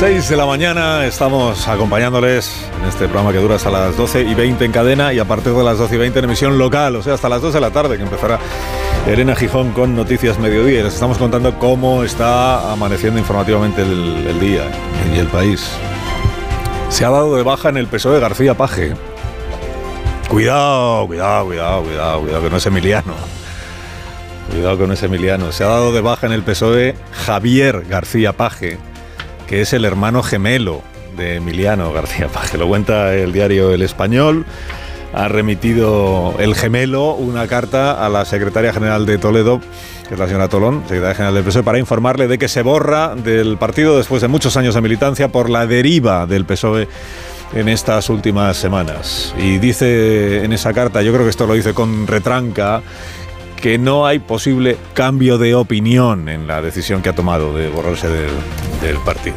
6 de la mañana estamos acompañándoles en este programa que dura hasta las 12 y 20 en cadena y a partir de las 12 y 20 en emisión local, o sea, hasta las 2 de la tarde que empezará Elena Gijón con Noticias Mediodía. Les estamos contando cómo está amaneciendo informativamente el, el día y el país. Se ha dado de baja en el PSOE García Paje. Cuidado, cuidado, cuidado, cuidado, cuidado, que no es Emiliano. Cuidado que no es Emiliano. Se ha dado de baja en el PSOE Javier García Paje, que es el hermano gemelo de Emiliano García Paje. Lo cuenta el diario El Español. Ha remitido el gemelo una carta a la secretaria general de Toledo, que es la señora Tolón, secretaria general del PSOE, para informarle de que se borra del partido después de muchos años de militancia por la deriva del PSOE en estas últimas semanas. Y dice en esa carta, yo creo que esto lo dice con retranca, que no hay posible cambio de opinión en la decisión que ha tomado de borrarse del, del partido.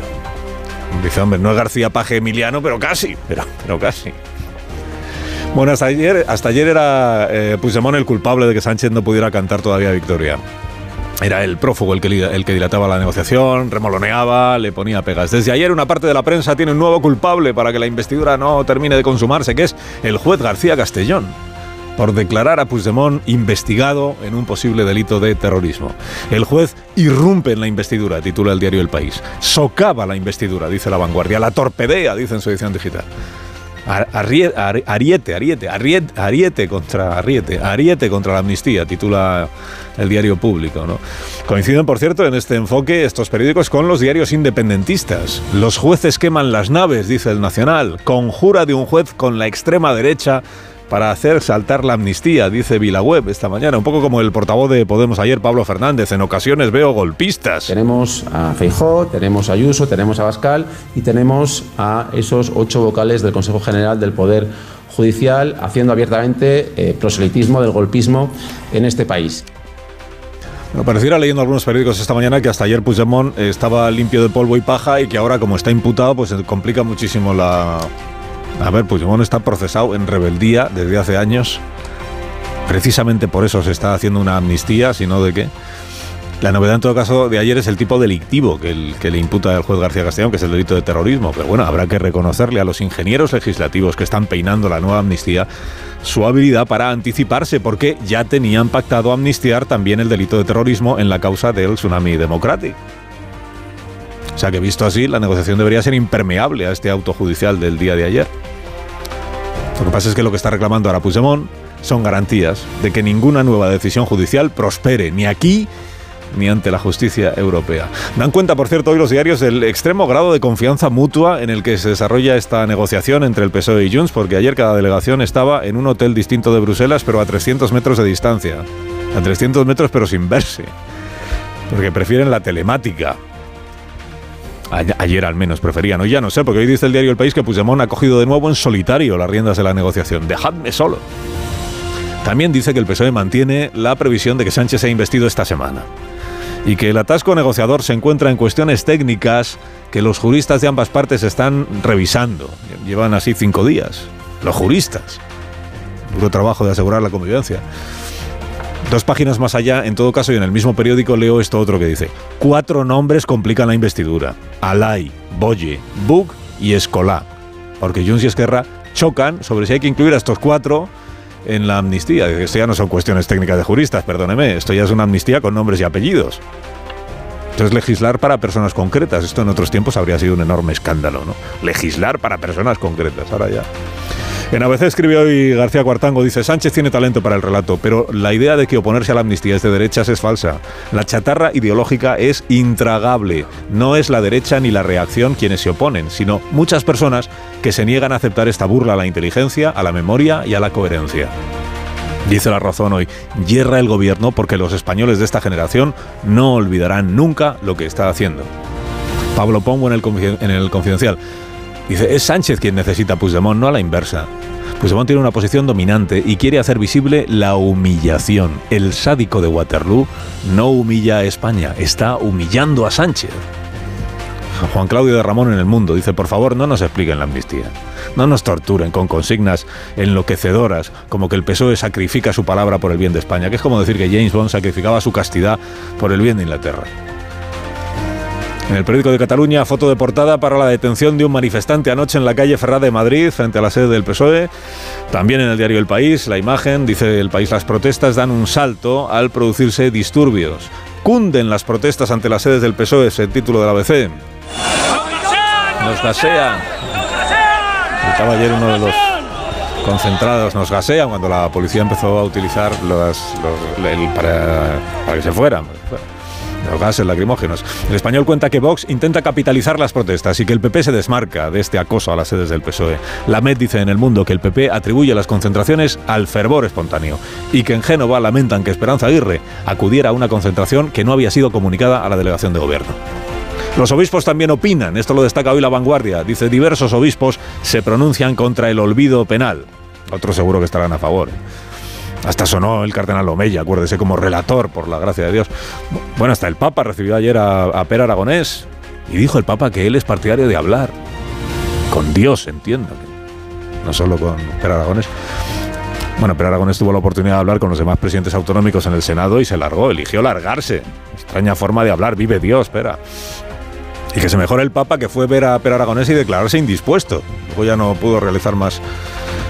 Dice, hombre, no es García Paje Emiliano, pero casi, pero, pero casi. Bueno, hasta ayer, hasta ayer era eh, Puigdemont el culpable de que Sánchez no pudiera cantar todavía victoria. Era el prófugo el que, el que dilataba la negociación, remoloneaba, le ponía pegas. Desde ayer una parte de la prensa tiene un nuevo culpable para que la investidura no termine de consumarse, que es el juez García Castellón, por declarar a Puigdemont investigado en un posible delito de terrorismo. El juez irrumpe en la investidura, titula el diario El País. Socava la investidura, dice La Vanguardia. La torpedea, dice en su edición digital. Ariete, Ariete, Ariete, Ariete contra Ariete, Ariete contra la amnistía, titula el diario público. ¿no? Coinciden, por cierto, en este enfoque estos periódicos con los diarios independentistas. Los jueces queman las naves, dice el Nacional. Conjura de un juez con la extrema derecha para hacer saltar la amnistía, dice Vilaweb esta mañana. Un poco como el portavoz de Podemos ayer, Pablo Fernández. En ocasiones veo golpistas. Tenemos a Feijó, tenemos a Ayuso, tenemos a Bascal y tenemos a esos ocho vocales del Consejo General del Poder Judicial haciendo abiertamente eh, proselitismo del golpismo en este país. Bueno, pareciera leyendo algunos periódicos esta mañana que hasta ayer Puigdemont eh, estaba limpio de polvo y paja y que ahora como está imputado pues se complica muchísimo la... A ver, Puigdemont está procesado en rebeldía desde hace años. Precisamente por eso se está haciendo una amnistía, si no de qué. La novedad en todo caso de ayer es el tipo delictivo que, que le imputa el juez García Castellón, que es el delito de terrorismo. Pero bueno, habrá que reconocerle a los ingenieros legislativos que están peinando la nueva amnistía su habilidad para anticiparse, porque ya tenían pactado amnistiar también el delito de terrorismo en la causa del tsunami democrático. O sea que visto así, la negociación debería ser impermeable a este auto judicial del día de ayer. Lo que pasa es que lo que está reclamando ahora Puigdemont son garantías de que ninguna nueva decisión judicial prospere ni aquí ni ante la justicia europea. Dan cuenta, por cierto, hoy los diarios del extremo grado de confianza mutua en el que se desarrolla esta negociación entre el PSOE y Junts, porque ayer cada delegación estaba en un hotel distinto de Bruselas, pero a 300 metros de distancia. A 300 metros, pero sin verse. Porque prefieren la telemática. Ayer al menos preferían, hoy ya no sé, porque hoy dice el diario El País que Puigdemont ha cogido de nuevo en solitario las riendas de la negociación. Dejadme solo. También dice que el PSOE mantiene la previsión de que Sánchez sea investido esta semana y que el atasco negociador se encuentra en cuestiones técnicas que los juristas de ambas partes están revisando. Llevan así cinco días. Los juristas. Duro trabajo de asegurar la convivencia. Dos páginas más allá, en todo caso, y en el mismo periódico leo esto otro que dice: Cuatro nombres complican la investidura: Alay, Boye, Bug y Escolá. Porque Junts y Esquerra chocan sobre si hay que incluir a estos cuatro en la amnistía. Esto ya no son cuestiones técnicas de juristas, perdóneme. Esto ya es una amnistía con nombres y apellidos. Esto es legislar para personas concretas. Esto en otros tiempos habría sido un enorme escándalo, ¿no? Legislar para personas concretas. Ahora ya. En ABC escribe hoy García Cuartango, dice, Sánchez tiene talento para el relato, pero la idea de que oponerse a la amnistía es de derechas es falsa. La chatarra ideológica es intragable. No es la derecha ni la reacción quienes se oponen, sino muchas personas que se niegan a aceptar esta burla a la inteligencia, a la memoria y a la coherencia. Dice la razón hoy, hierra el gobierno porque los españoles de esta generación no olvidarán nunca lo que está haciendo. Pablo Pombo en el Confidencial. Dice, es Sánchez quien necesita a Puigdemont, no a la inversa. Puigdemont tiene una posición dominante y quiere hacer visible la humillación. El sádico de Waterloo no humilla a España, está humillando a Sánchez. Juan Claudio de Ramón en el mundo dice, por favor, no nos expliquen la amnistía. No nos torturen con consignas enloquecedoras como que el PSOE sacrifica su palabra por el bien de España, que es como decir que James Bond sacrificaba su castidad por el bien de Inglaterra. En el periódico de Cataluña, foto de portada para la detención de un manifestante anoche en la calle Ferrada de Madrid, frente a la sede del PSOE. También en el diario El País, la imagen, dice El País, las protestas dan un salto al producirse disturbios. Cunden las protestas ante las sedes del PSOE, es el título de la ABC. Nos gasean. Estaba ayer uno de los concentrados, nos gasean cuando la policía empezó a utilizar para que se fueran los gases lacrimógenos. El español cuenta que Vox intenta capitalizar las protestas y que el PP se desmarca de este acoso a las sedes del PSOE. La MED dice en El Mundo que el PP atribuye las concentraciones al fervor espontáneo y que en Génova lamentan que Esperanza Aguirre acudiera a una concentración que no había sido comunicada a la delegación de gobierno. Los obispos también opinan, esto lo destaca hoy la vanguardia. Dice, diversos obispos se pronuncian contra el olvido penal. Otros seguro que estarán a favor. Hasta sonó el cardenal Omeya, acuérdese, como relator, por la gracia de Dios. Bueno, hasta el Papa recibió ayer a, Per Aragonés y dijo el Papa que él es partidario de hablar. Con Dios, entiendo. No solo con Per Aragonés. Bueno, Per Aragonés tuvo la oportunidad de hablar con los demás presidentes autonómicos en el Senado y se largó, eligió largarse. Extraña forma de hablar, vive Dios, espera. Y que se mejore el Papa que fue ver a Per Aragonés y declararse indispuesto. Luego ya no pudo realizar más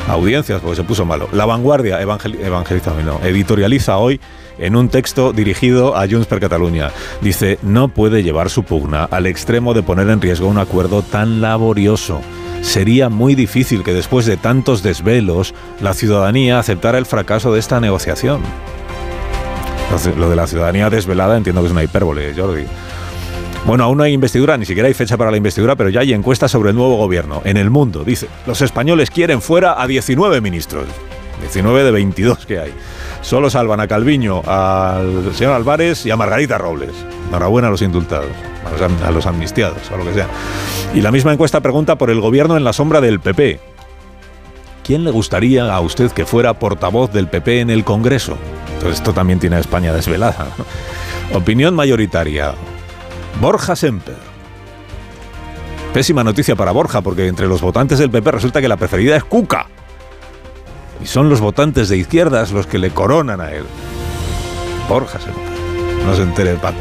audiencias porque se puso malo. La vanguardia evangeliza, no, editorializa hoy en un texto dirigido a Junts per Catalunya. Dice, no puede llevar su pugna al extremo de poner en riesgo un acuerdo tan laborioso. Sería muy difícil que después de tantos desvelos la ciudadanía aceptara el fracaso de esta negociación. Lo de la ciudadanía desvelada entiendo que es una hipérbole, Jordi. Bueno, aún no hay investidura, ni siquiera hay fecha para la investidura, pero ya hay encuestas sobre el nuevo gobierno. En el mundo, dice, los españoles quieren fuera a 19 ministros. 19 de 22 que hay. Solo salvan a Calviño, al señor Álvarez y a Margarita Robles. Enhorabuena a los indultados, a los, amnistiados, a lo que sea. Y la misma encuesta pregunta por el gobierno en la sombra del PP. ¿Quién le gustaría a usted que fuera portavoz del PP en el Congreso? Entonces esto también tiene a España desvelada. Opinión mayoritaria. Borja Semper. Pésima noticia para Borja, porque entre los votantes del PP resulta que la preferida es Cuca. Y son los votantes de izquierdas los que le coronan a él. Borja Semper. No se entere Paco.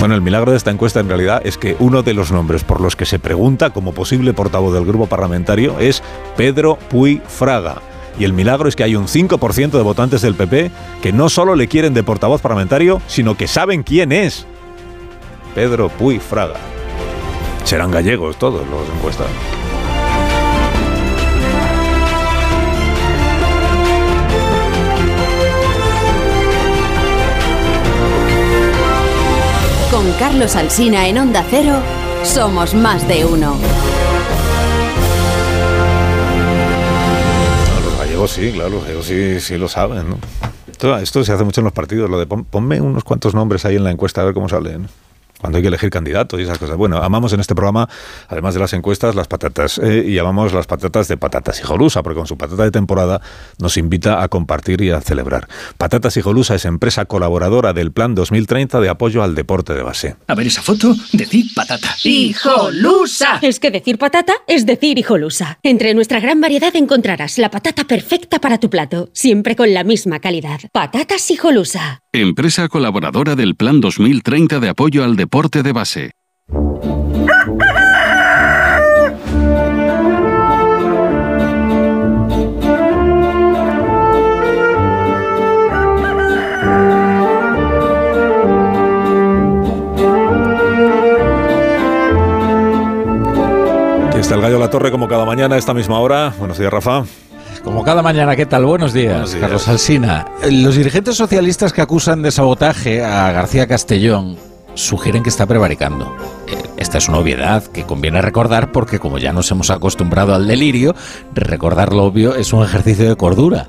Bueno, el milagro de esta encuesta en realidad es que uno de los nombres por los que se pregunta como posible portavoz del grupo parlamentario es Pedro Puy Fraga. Y el milagro es que hay un 5% de votantes del PP que no solo le quieren de portavoz parlamentario, sino que saben quién es. Pedro Puy Fraga. Serán gallegos todos los encuestados. Con Carlos Alsina en Onda Cero, somos más de uno. los gallegos sí, claro, los gallegos sí, sí lo saben. ¿no? Esto, esto, se hace mucho en los partidos, lo de pon, ponme unos cuantos nombres ahí en la encuesta a ver cómo salen cuando hay que elegir candidatos y esas cosas. Bueno, amamos en este programa, además de las encuestas, las patatas. Eh, y amamos las patatas de Patatas Hijolusa, porque con su patata de temporada nos invita a compartir y a celebrar. Patatas Hijolusa es empresa colaboradora del Plan 2030 de apoyo al deporte de base. A ver esa foto, decir patata. ¡Hijolusa! Es que decir patata es decir hijolusa. Entre nuestra gran variedad encontrarás la patata perfecta para tu plato, siempre con la misma calidad. Patatas Hijolusa. Empresa colaboradora del Plan 2030 de apoyo al deporte de base. Aquí está el gallo La Torre como cada mañana a esta misma hora. Buenos días, Rafa. Como cada mañana, ¿qué tal? Buenos días, Buenos días. Carlos Alsina. Los dirigentes socialistas que acusan de sabotaje a García Castellón sugieren que está prevaricando. Eh, Esta es una obviedad que conviene recordar porque como ya nos hemos acostumbrado al delirio, recordar lo obvio es un ejercicio de cordura.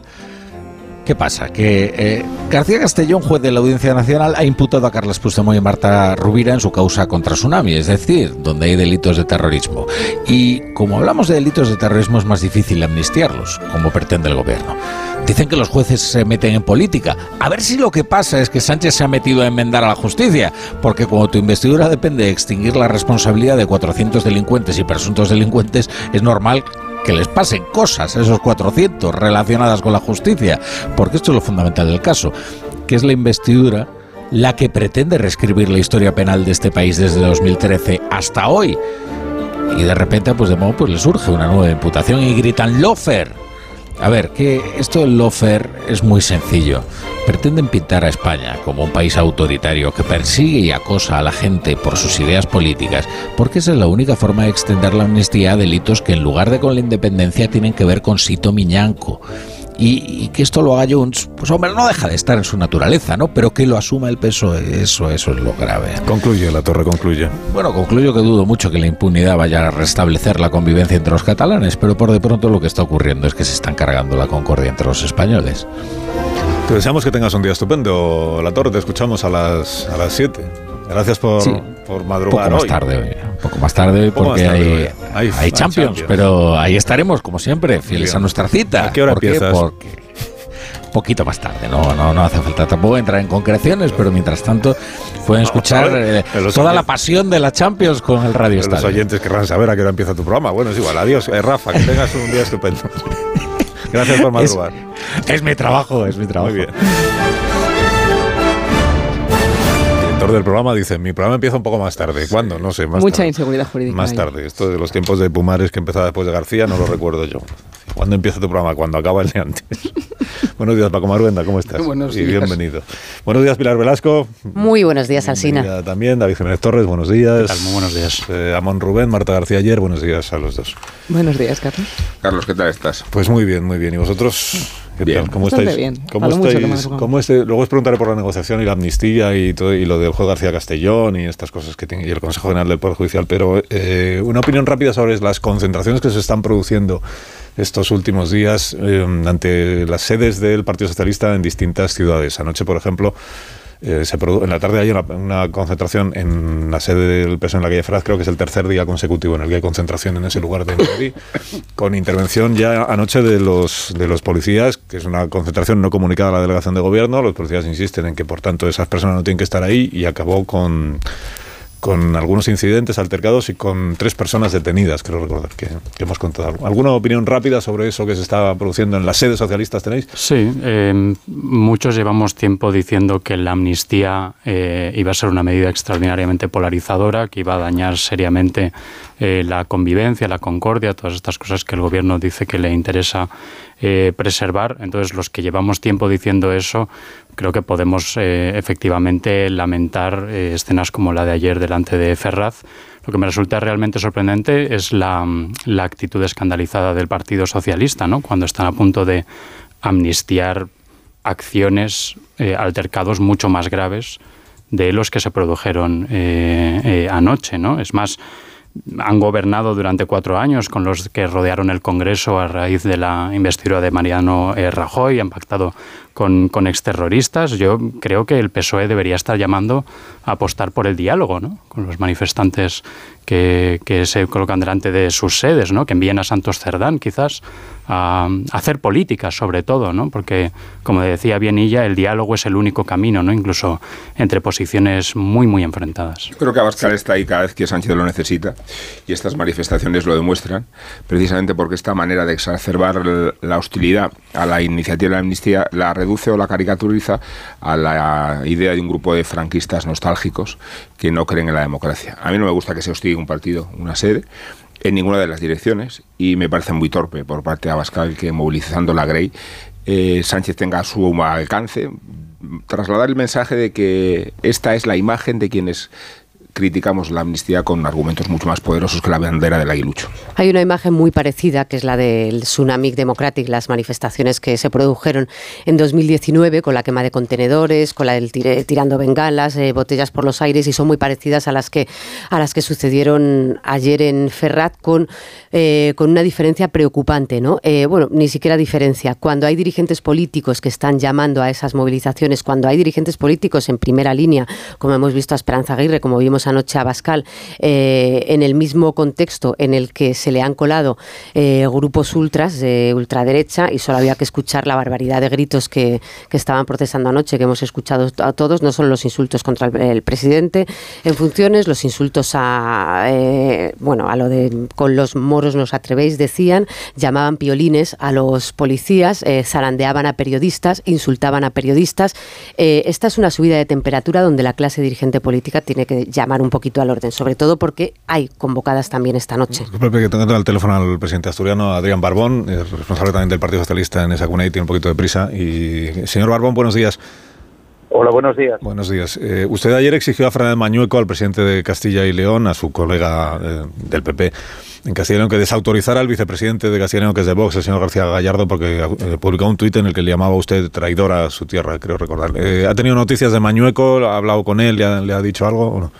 ¿Qué pasa? Que eh, García Castellón, juez de la Audiencia Nacional, ha imputado a Carlos Puigdemont y Marta Rubira en su causa contra Tsunami, es decir, donde hay delitos de terrorismo. Y como hablamos de delitos de terrorismo es más difícil amnistiarlos, como pretende el gobierno. Dicen que los jueces se meten en política. A ver si lo que pasa es que Sánchez se ha metido a enmendar a la justicia, porque como tu investidura depende de extinguir la responsabilidad de 400 delincuentes y presuntos delincuentes, es normal que les pasen cosas a esos 400 relacionadas con la justicia, porque esto es lo fundamental del caso, que es la investidura la que pretende reescribir la historia penal de este país desde 2013 hasta hoy. Y de repente, pues de modo, pues le surge una nueva imputación y gritan ¡Lofer! A ver, que esto del lofer es muy sencillo. Pretenden pintar a España como un país autoritario que persigue y acosa a la gente por sus ideas políticas, porque esa es la única forma de extender la amnistía a delitos que en lugar de con la independencia tienen que ver con Sito Miñanco y, que esto lo haga Junts, pues hombre, no deja de estar en su naturaleza, ¿no? Pero que lo asuma el peso, eso, eso es lo grave. Concluye, la torre concluye. Bueno, concluyo que dudo mucho que la impunidad vaya a restablecer la convivencia entre los catalanes, pero por de pronto lo que está ocurriendo es que se están cargando la concordia entre los españoles. Te deseamos que tengas un día estupendo. La torre, te escuchamos a las, a las 7. Gracias por, por madrugar poco más tarde hoy. Un poco más tarde hoy porque hay, hay, champions, pero ahí estaremos, como siempre, fieles a nuestra cita. ¿A qué hora empiezas? Porque poquito más tarde, no, no, no hace falta tampoco entrar en concreciones, pero mientras tanto pueden escuchar eh, toda la pasión de la Champions con el Radio Estadio. Los oyentes querrán saber a qué hora empieza tu programa. Bueno, es igual. Adiós, eh, Rafa, que tengas un día estupendo. Gracias por madrugar. Es, es mi trabajo, es mi trabajo. Muy bien del programa dice, mi programa empieza un poco más tarde. ¿Cuándo? No sé. Más Mucha inseguridad jurídica. Más tarde. Esto de los tiempos de Pumares que empezaba después de García no lo recuerdo yo. ¿Cuándo empieza tu programa? Cuando acaba el de antes. buenos días, Paco Maruenda, ¿cómo estás? Buenos días. Y bienvenido. Buenos días, Pilar Velasco. Muy buenos días, Alsina. También, David Jiménez Torres, buenos días. Muy buenos días. Eh, Amón Rubén, Marta García ayer, buenos días a los dos. Buenos días, Carlos. Carlos, ¿qué tal estás? Pues muy bien, muy bien. ¿Y vosotros? Bien. ¿Cómo estáis? Bien. ¿Cómo estáis? ¿cómo este, luego os preguntaré por la negociación y la amnistía y todo y lo del juez García Castellón y estas cosas que tiene y el Consejo General del Poder Judicial, pero eh, una opinión rápida sobre las concentraciones que se están produciendo estos últimos días eh, ante las sedes del Partido Socialista en distintas ciudades. Anoche, por ejemplo, eh, se en la tarde hay una, concentración en la sede del PSOE en la calle Fraz, creo que es el tercer día consecutivo en el que hay concentración en ese lugar de Madrid, con intervención ya anoche de los, de los policías, que es una concentración no comunicada a la delegación de gobierno. Los policías insisten en que, por tanto, esas personas no tienen que estar ahí y acabó con con algunos incidentes altercados y con tres personas detenidas, creo recordar que, hemos contado. ¿Alguna opinión rápida sobre eso que se estaba produciendo en las sedes socialistas tenéis? Sí, eh, muchos llevamos tiempo diciendo que la amnistía eh, iba a ser una medida extraordinariamente polarizadora, que iba a dañar seriamente eh, la convivencia, la concordia, todas estas cosas que el gobierno dice que le interesa preservar. Entonces, los que llevamos tiempo diciendo eso, creo que podemos eh, efectivamente lamentar eh, escenas como la de ayer delante de Ferraz. Lo que me resulta realmente sorprendente es la, actitud escandalizada del Partido Socialista, ¿no? cuando están a punto de amnistiar acciones, eh, altercados mucho más graves de los que se produjeron anoche. ¿no? Es más, han gobernado durante cuatro años con los que rodearon el Congreso a raíz de la investidura de Mariano Rajoy, han pactado con, con exterroristas. Yo creo que el PSOE debería estar llamando a apostar por el diálogo ¿no? con los manifestantes que, que, se colocan delante de sus sedes, ¿no? que envíen a Santos Cerdán quizás a, hacer política sobre todo, ¿no? porque como decía Bienilla, el diálogo es el único camino, ¿no? incluso entre posiciones muy, muy enfrentadas. creo que Abascal está ahí cada vez que Sánchez lo necesita y estas manifestaciones lo demuestran, precisamente porque esta manera de exacerbar la hostilidad a la iniciativa de la amnistía la reduce o la caricaturiza a la idea de un grupo de franquistas nostálgicos que no creen en la democracia. A mí no me gusta que se hostigue un partido, una sede, en ninguna de las direcciones y me parece muy torpe por parte de Abascal que movilizando la Grey eh, Sánchez tenga su alcance trasladar el mensaje de que esta es la imagen de quienes criticamos la amnistía con argumentos mucho más poderosos que la bandera del aguilucho. Hay una imagen muy parecida, que es la del Tsunami Democratic, las manifestaciones que se produjeron en 2019 con la quema de contenedores, con la del tirando bengalas, eh, botellas por los aires, y son muy parecidas a las que, a las que sucedieron ayer en Ferrat con, eh, con una diferencia preocupante. ¿no? Eh, bueno, ni siquiera diferencia. Cuando hay dirigentes políticos que están llamando a esas movilizaciones, cuando hay dirigentes políticos en primera línea, como hemos visto a Esperanza Aguirre, como vimos anoche a Bascal, en el mismo contexto en el que se le han colado grupos ultras de ultraderecha y solo había que escuchar la barbaridad de gritos que, que estaban protestando anoche, que hemos escuchado a todos, no son los insultos contra el, presidente en funciones, los insultos a, eh, bueno, a lo de con los moros nos atrevéis, decían, llamaban piolines a los policías, eh, zarandeaban a periodistas, insultaban a periodistas. Eh, esta es una subida de temperatura donde la clase dirigente política tiene que llamar un poquito al orden, sobre todo porque hay convocadas también esta noche. que tengo el teléfono al presidente asturiano, Adrián Barbón, responsable también del Partido Socialista en esa cuna y tiene un poquito de prisa. Y señor Barbón, buenos días. Hola, buenos días. Buenos días. Eh, usted ayer exigió a Fernández Mañueco, al presidente de Castilla y León, a su colega eh, del PP en Castilla y León, que desautorizara al vicepresidente de Castilla y León, que es de Vox, el señor García Gallardo, porque eh, publicó un tuit en el que le llamaba a usted traidor a su tierra, creo recordar. ¿Ha tenido noticias de Mañueco? ¿Ha hablado con él? ¿Le ha, dicho algo o no?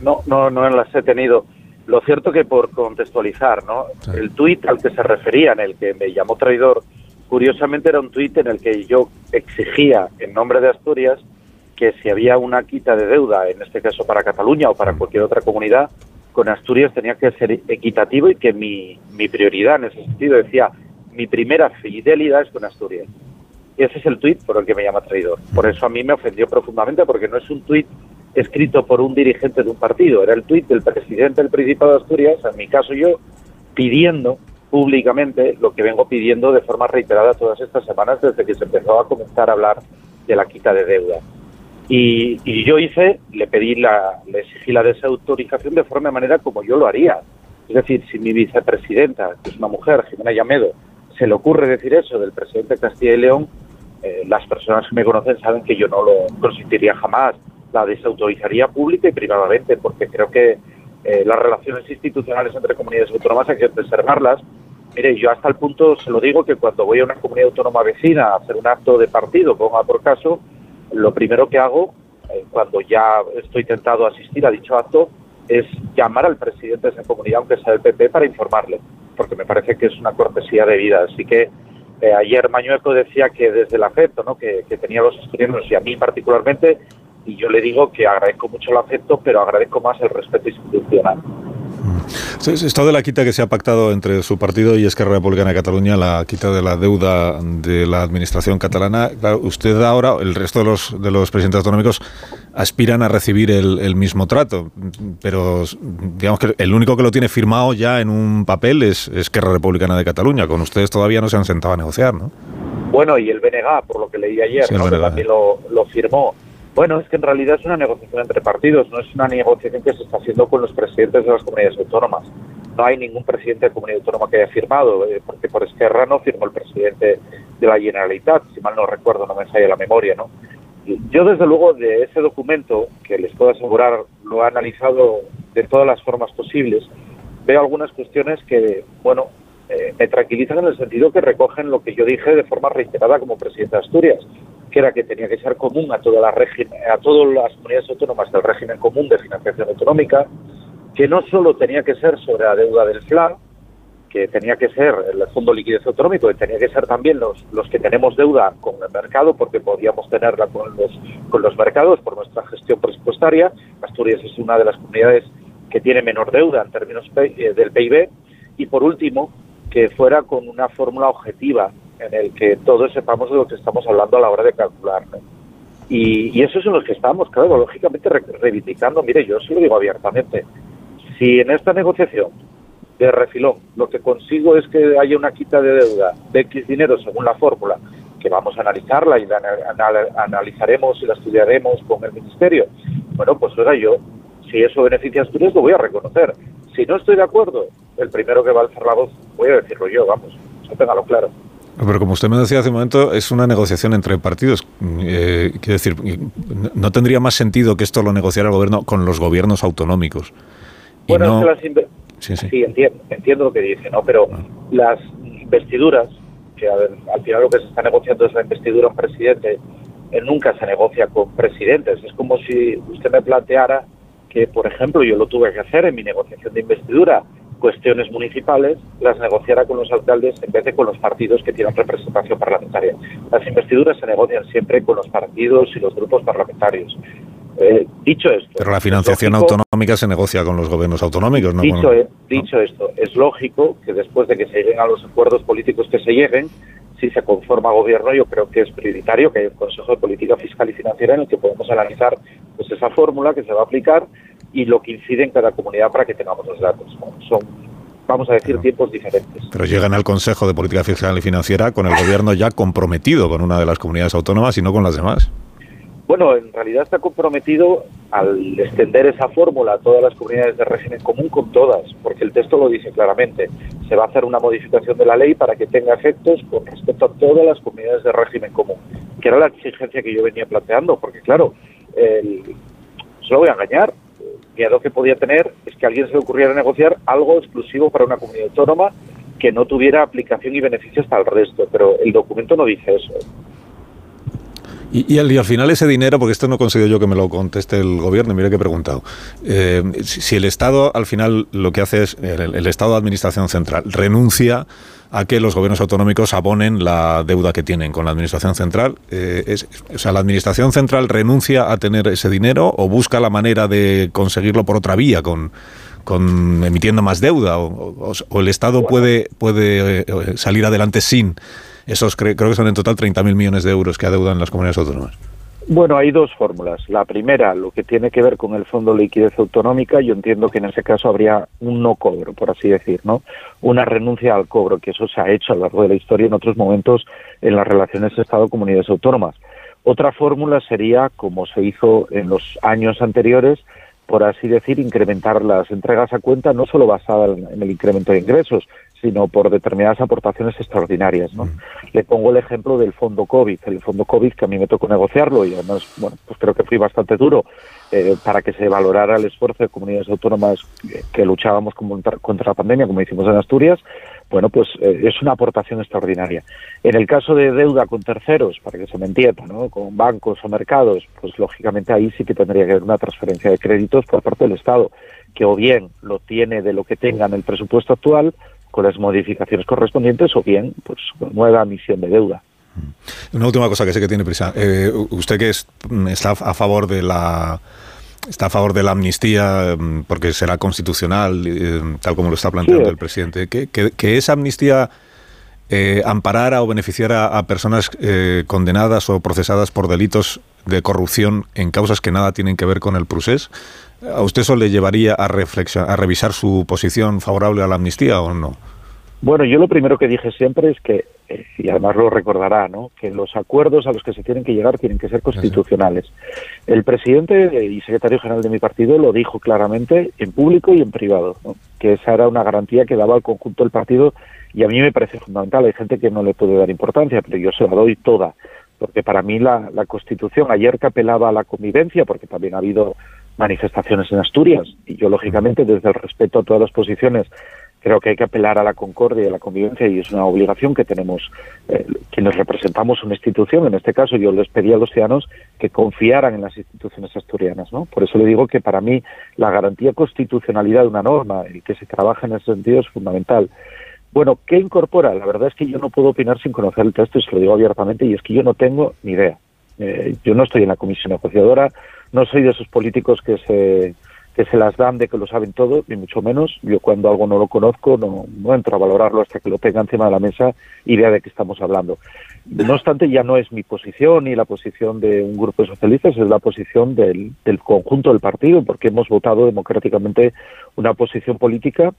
No, no, no las he tenido. Lo cierto que por contextualizar, ¿no? El tuit al que se refería, en el que me llamó traidor, Curiosamente era un tuit en el que yo exigía, en nombre de Asturias, que si había una quita de deuda, en este caso para Cataluña o para mm. cualquier otra comunidad, con Asturias tenía que ser equitativo y que mi, mi prioridad en ese sentido decía, mi primera fidelidad es con Asturias. Y ese es el tuit por el que me llama traidor. Por eso a mí me ofendió profundamente, porque no es un tuit escrito por un dirigente de un partido, era el tuit del presidente del Principado de Asturias, en mi caso yo, pidiendo públicamente lo que vengo pidiendo de forma reiterada todas estas semanas desde que se empezó a comenzar a hablar de la quita de deuda. Y, yo hice, le pedí la, le exigí la desautorización de forma de manera como yo lo haría. Es decir, si mi vicepresidenta, que es una mujer, Jimena Llamedo, se le ocurre decir eso del presidente de Castilla y León, eh, las personas que me conocen saben que yo no lo consentiría jamás. La desautorizaría pública y privadamente, porque creo que eh, las relaciones institucionales entre comunidades autónomas hay que preservarlas Mire, yo hasta el punto se lo digo que cuando voy a una comunidad autónoma vecina a hacer un acto de partido, ponga por caso, lo primero que hago, eh, cuando ya estoy tentado a asistir a dicho acto, es llamar al presidente de esa comunidad, aunque sea del PP, para informarle, porque me parece que es una cortesía de vida. Así que eh, ayer Mañueco decía que desde el afecto ¿no? que, que tenía los estudiantes y a mí particularmente, y yo le digo que agradezco mucho el afecto, pero agradezco más el respeto institucional. Esto de la quita que se ha pactado entre su partido y Esquerra Republicana de Cataluña, la quita de la deuda de la administración catalana, usted ahora, el resto de los, de los presidentes autonómicos aspiran a recibir el, mismo trato, pero digamos que el único que lo tiene firmado ya en un papel es Esquerra Republicana de Cataluña. Con ustedes todavía no se han sentado a negociar, ¿no? Bueno, y el BNG, por lo que leí ayer, también lo, lo firmó. Bueno, es que en realidad es una negociación entre partidos, no es una negociación que se está haciendo con los presidentes de las comunidades autónomas. No hay ningún presidente de comunidad autónoma que haya firmado, eh, porque por Esquerra no firmó el presidente de la Generalitat, si mal no recuerdo, no me falla la memoria, ¿no? Yo, desde luego, de ese documento, que les puedo asegurar, lo he analizado de todas las formas posibles, veo algunas cuestiones que, bueno, eh, me tranquilizan en el sentido que recogen lo que yo dije de forma reiterada como presidente de Asturias, que era que tenía que ser común a todas las a todas las comunidades autónomas del régimen común de financiación autonómica, que no solo tenía que ser sobre la deuda del FLA, que tenía que ser el Fondo de Liquidez Autonómico, que tenía que ser también los, los que tenemos deuda con el mercado, porque podíamos tenerla con los, con los mercados por nuestra gestión presupuestaria. Asturias es una de las comunidades que tiene menor deuda en términos eh, del PIB. Y por último, que fuera con una fórmula objetiva en el que todos sepamos de lo que estamos hablando a la hora de calcular. Y, eso es en lo que estamos, claro, lógicamente reivindicando. Mire, yo se lo digo abiertamente. Si en esta negociación de refilón lo que consigo es que haya una quita de deuda de X dinero según la fórmula, que vamos a analizarla y la analizaremos y la estudiaremos con el Ministerio, bueno, pues ahora yo, si eso beneficia a Asturias, lo voy a reconocer. Si no estoy de acuerdo, el primero que va a alzar la voz, voy a decirlo yo, vamos, eso téngalo claro. Pero como usted me decía hace un momento, es una negociación entre partidos. Eh, quiero decir, ¿no tendría más sentido que esto lo negociara el gobierno con los gobiernos autonómicos? bueno, es que las sí, sí. entiendo, lo que dice, ¿no? Pero ah. las investiduras, que al final lo que se está negociando es la investidura a un presidente, eh, nunca se negocia con presidentes. Es como si usted me planteara que, por ejemplo, yo lo tuve que hacer en mi negociación de investidura, cuestiones municipales las negociara con los alcaldes en vez de con los partidos que tienen representación parlamentaria. Las investiduras se negocian siempre con los partidos y los grupos parlamentarios. Eh, dicho esto. Pero la financiación autonómica se negocia con los gobiernos autonómicos, ¿no? Dicho, dicho esto, es lógico que después de que se lleguen a los acuerdos políticos que se lleguen, si se conforma gobierno, yo creo que es prioritario que haya un Consejo de Política Fiscal y Financiera en el que podemos analizar pues esa fórmula que se va a aplicar y lo que incide en cada comunidad para que tengamos los datos. Son, vamos a decir, tiempos diferentes. Pero llegan al Consejo de Política Fiscal y Financiera con el gobierno ya comprometido con una de las comunidades autónomas y no con las demás. Bueno, en realidad está comprometido al extender esa fórmula a todas las comunidades de régimen común con todas, porque el texto lo dice claramente. Se va a hacer una modificación de la ley para que tenga efectos con respecto a todas las comunidades de régimen común, que era la exigencia que yo venía planteando, porque claro, el, se lo voy a engañar, miedo que podía tener es que a alguien se le ocurriera negociar algo exclusivo para una comunidad autónoma que no tuviera aplicación y beneficios para el resto, pero el documento no dice eso. Y, al, final ese dinero, porque esto no consigo yo que me lo conteste el gobierno, mire que he preguntado, eh, si, el Estado al final lo que hace es, el, Estado de Administración Central renuncia a que los gobiernos autonómicos abonen la deuda que tienen con la Administración Central, eh, es, o sea, la Administración Central renuncia a tener ese dinero o busca la manera de conseguirlo por otra vía, con, con emitiendo más deuda, o, el Estado puede, puede eh, salir adelante sin esos creo que son en total 30.000 millones de euros que adeudan las comunidades autónomas. Bueno, hay dos fórmulas. La primera, lo que tiene que ver con el Fondo de Liquidez Autonómica, yo entiendo que en ese caso habría un no cobro, por así decir, ¿no? Una renuncia al cobro, que eso se ha hecho a lo largo de la historia en otros momentos en las relaciones Estado-comunidades autónomas. Otra fórmula sería, como se hizo en los años anteriores, por así decir, incrementar las entregas a cuenta no solo basada en el incremento de ingresos, sino por determinadas aportaciones extraordinarias. ¿no? Mm. Le pongo el ejemplo del fondo COVID. El fondo COVID, que a mí me tocó negociarlo y además, bueno, pues creo que fui bastante duro eh, para que se valorara el esfuerzo de comunidades autónomas que, luchábamos contra, contra, la pandemia, como hicimos en Asturias. Bueno, pues eh, es una aportación extraordinaria. En el caso de deuda con terceros, para que se me entienda, ¿no? con bancos o mercados, pues lógicamente ahí sí que tendría que haber una transferencia de créditos por parte del Estado, que o bien lo tiene de lo que tenga en el presupuesto actual, con las modificaciones correspondientes o bien pues nueva emisión de deuda. Una última cosa que sé que tiene prisa. Eh, usted que mm, está a favor de la está a favor de la amnistía mm, porque será constitucional, eh, tal como lo está planteando el presidente. ¿Que, que, esa amnistía eh, amparara o beneficiara a personas condenadas o procesadas por delitos de corrupción en causas que nada tienen que ver con el procés? ¿A usted eso le llevaría a, a revisar su posición favorable a la amnistía o no? Bueno, yo lo primero que dije siempre es que, eh, y además lo recordará, ¿no? que los acuerdos a los que se tienen que llegar tienen que ser constitucionales. El presidente y secretario general de mi partido lo dijo claramente en público y en privado, que esa era una garantía que daba al conjunto del partido y a mí me parece fundamental. Hay gente que no le puede dar importancia, pero yo se la doy toda, porque para mí la, la Constitución, ayer que apelaba a la convivencia, porque también ha habido manifestaciones en Asturias. Y yo, lógicamente, desde el respeto a todas las posiciones, creo que hay que apelar a la concordia y a la convivencia y es una obligación que tenemos eh, quienes representamos una institución. En este caso, yo les pedí a los ciudadanos que confiaran en las instituciones asturianas. ¿no? Por eso le digo que para mí la garantía constitucionalidad de una norma y que se trabaje en ese sentido es fundamental. Bueno, ¿qué incorpora? La verdad es que yo no puedo opinar sin conocer el texto y se lo digo abiertamente y es que yo no tengo ni idea. Eh, yo no estoy en la comisión negociadora, no soy de esos políticos que se que se las dan de que lo saben todo, ni mucho menos. Yo cuando algo no lo conozco no, no entro a valorarlo hasta que lo tenga encima de la mesa y vea de qué estamos hablando. No obstante, ya no es mi posición ni la posición de un grupo de socialistas, es la posición del, del conjunto del partido, porque hemos votado democráticamente una posición política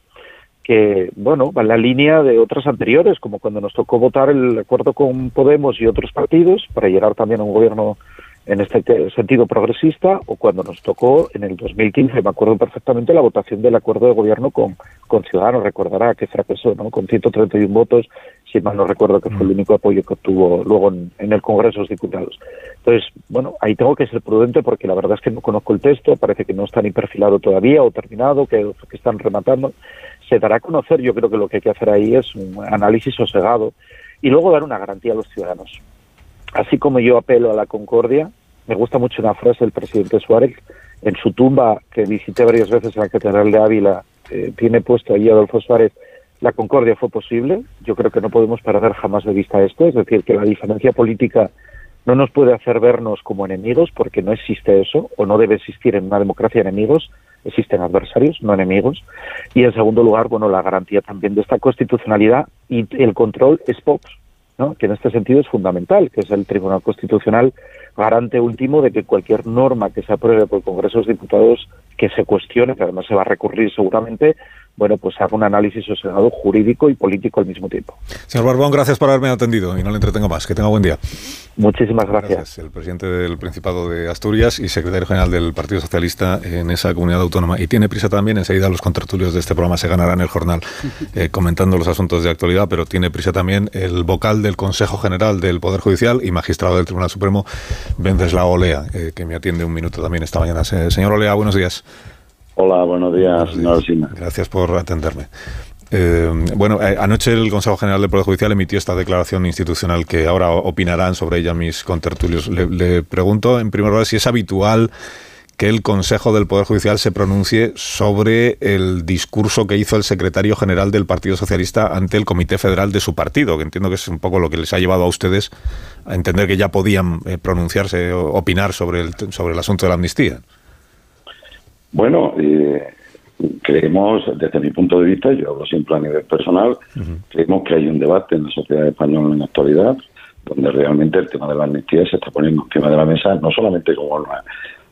que, bueno, va en la línea de otras anteriores, como cuando nos tocó votar el acuerdo con Podemos y otros partidos para llegar también a un gobierno en este sentido progresista o cuando nos tocó en el 2015, me acuerdo perfectamente, la votación del acuerdo de gobierno con, con Ciudadanos, recordará que fracasó ¿no? con 131 votos, si mal no recuerdo que fue el único apoyo que obtuvo luego en, el Congreso de los Diputados. Entonces, bueno, ahí tengo que ser prudente porque la verdad es que no conozco el texto, parece que no está ni perfilado todavía o terminado, que, que están rematando. Se dará a conocer, yo creo que lo que hay que hacer ahí es un análisis sosegado y luego dar una garantía a los ciudadanos. Así como yo apelo a la concordia, me gusta mucho una frase del presidente Suárez en su tumba, que visité varias veces en la Catedral de Ávila, eh, tiene puesto ahí Adolfo Suárez, la concordia fue posible. Yo creo que no podemos perder jamás de vista esto, es decir, que la diferencia política no nos puede hacer vernos como enemigos, porque no existe eso, o no debe existir en una democracia enemigos, existen adversarios, no enemigos. Y en segundo lugar, bueno, la garantía también de esta constitucionalidad y el control es Vox, que en este sentido es fundamental, que es el Tribunal Constitucional garante último de que cualquier norma que se apruebe por el Congreso de Diputados que se cuestione, que además se va a recurrir seguramente, bueno, pues haga un análisis sosegado jurídico y político al mismo tiempo. Señor Barbón, gracias por haberme atendido y no le entretengo más. Que tenga buen día. Muchísimas gracias. El presidente del Principado de Asturias y secretario general del Partido Socialista en esa comunidad autónoma. Y tiene prisa también, enseguida los contratulios de este programa se ganarán el jornal eh, comentando los asuntos de actualidad, pero tiene prisa también el vocal del Consejo General del Poder Judicial y magistrado del Tribunal Supremo, Venceslao Olea, eh, que me atiende un minuto también esta mañana. Señor Olea, buenos días. Hola, buenos días, señor Gracias por atenderme. Eh, bueno, eh, anoche el Consejo General del Poder Judicial emitió esta declaración institucional que ahora opinarán sobre ella mis contertulios. Le, pregunto, en primer lugar, si es habitual que el Consejo del Poder Judicial se pronuncie sobre el discurso que hizo el secretario general del Partido Socialista ante el Comité Federal de su partido, que entiendo que es un poco lo que les ha llevado a ustedes a entender que ya podían eh, pronunciarse o opinar sobre el, sobre el asunto de la amnistía. Bueno, eh, creemos, desde mi punto de vista, yo hablo siempre a nivel personal, creemos que hay un debate en la sociedad española en la actualidad donde realmente el tema de la amnistía se está poniendo encima de la mesa, no solamente como una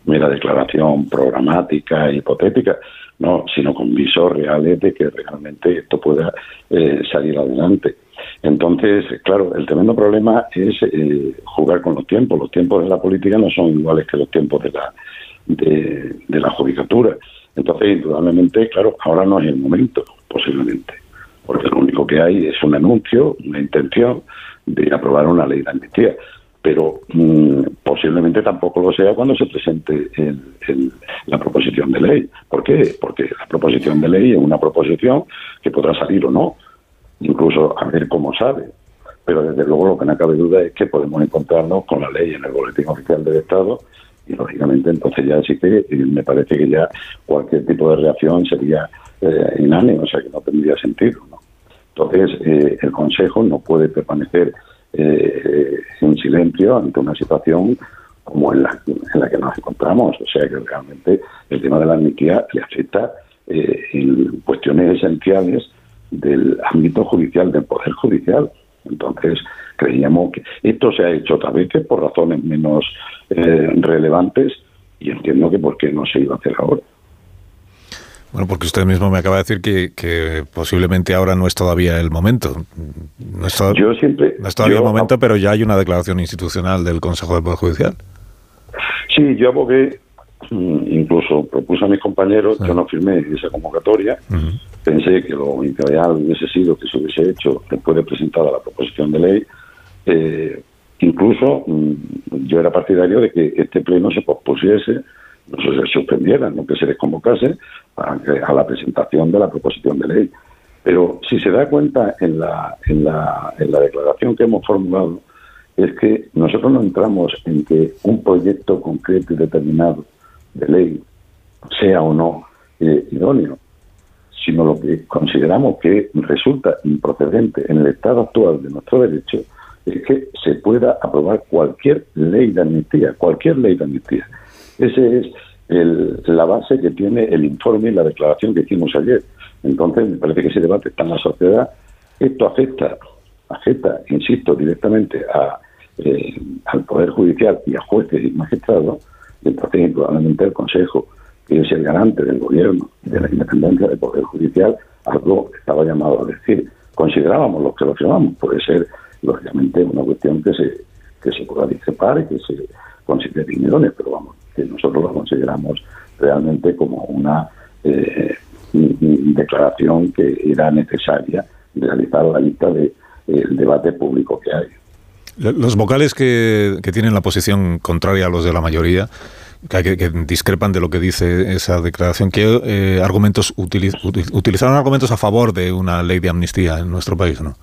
mera declaración programática hipotética, no, sino con visos reales de que realmente esto pueda eh, salir adelante. Entonces, claro, el tremendo problema es eh, jugar con los tiempos. Los tiempos de la política no son iguales que los tiempos de la, de, la judicatura. Entonces, indudablemente, claro, ahora no es el momento, posiblemente, porque lo único que hay es un anuncio, una intención de aprobar una ley de amnistía, pero mm, posiblemente tampoco lo sea cuando se presente la proposición de ley. ¿Por qué? Porque la proposición de ley es una proposición que podrá salir o no, incluso a ver cómo sabe. Pero desde luego lo que no cabe duda es que podemos encontrarnos con la ley en el Boletín Oficial del Estado y lógicamente entonces ya sí que eh, me parece que ya cualquier tipo de reacción sería eh, o sea que no tendría sentido. Entonces eh, el Consejo no puede permanecer eh, en silencio ante una situación como en la, en la que nos encontramos, o sea que realmente el tema de la amnistía le afecta en cuestiones esenciales del ámbito judicial, del poder judicial. Entonces, creíamos que esto se ha hecho otra vez por razones menos eh, relevantes y entiendo que por qué no se iba a hacer ahora. Bueno, porque usted mismo me acaba de decir que, posiblemente ahora no es todavía el momento. No es, yo siempre, no es todavía el momento, pero ya hay una declaración institucional del Consejo del Poder Judicial. Sí, yo abogué, incluso propuse a mis compañeros, yo no firmé esa convocatoria, pensé que lo ideal hubiese sido que se hubiese hecho después de presentada la proposición de ley, eh, incluso mm, yo era partidario de que este pleno se pospusiese, no se suspendiera, no que se desconvocase a, a la presentación de la proposición de ley. Pero si se da cuenta en la, en la, en la declaración que hemos formulado, es que nosotros no entramos en que un proyecto concreto y determinado de ley sea o no eh, idóneo, sino lo que consideramos que resulta improcedente en el estado actual de nuestro derecho es que se pueda aprobar cualquier ley de amnistía, cualquier ley de amnistía. Esa es la base que tiene el informe y la declaración que hicimos ayer. Entonces, me parece que ese debate está en la sociedad. Esto afecta, afecta, insisto, directamente a, eh, al Poder Judicial y a jueces y magistrados. Entonces, probablemente el Consejo, que es el garante del gobierno y de la independencia del Poder Judicial, algo estaba llamado a decir. Considerábamos los que lo firmamos, puede ser lógicamente una cuestión que se, que se pueda discrepar y que se considere idónea, pero vamos, que nosotros lo consideramos realmente como una eh, declaración que era necesaria realizar la lista del debate público que hay. Los vocales que, que, tienen la posición contraria a los de la mayoría, que, que discrepan de lo que dice esa declaración, ¿qué eh, argumentos utilizaron argumentos a favor de una ley de amnistía en nuestro país, no?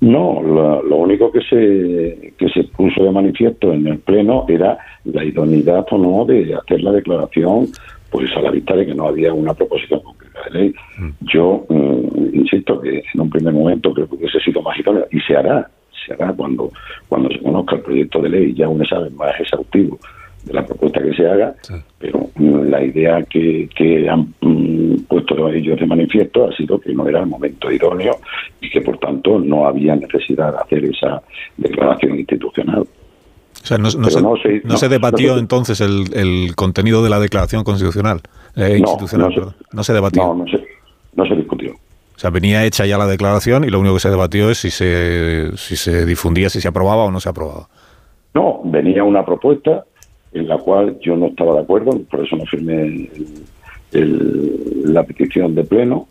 No, lo, único que se, que se puso de manifiesto en el Pleno era la idoneidad o no de hacer la declaración, pues a la vista de que no había una proposición concreta de ley. Mm. Yo mm, insisto que en un primer momento creo que hubiese sido más idóneo y se hará, se hará cuando, cuando se conozca el proyecto de ley ya un examen más exhaustivo de la propuesta que se haga, pero mm, la idea que, que han mm, puesto ellos de manifiesto ha sido que no era el momento idóneo y que por tanto no había necesidad de hacer esa declaración institucional. O sea, no, se, debatió entonces el, el, contenido de la declaración constitucional, eh, institucional, no, no se debatió. No, no se, discutió. O sea, venía hecha ya la declaración y lo único que se debatió es si se, si se difundía, si se aprobaba o no se aprobaba. No, venía una propuesta en la cual yo no estaba de acuerdo, por eso no firmé la petición de pleno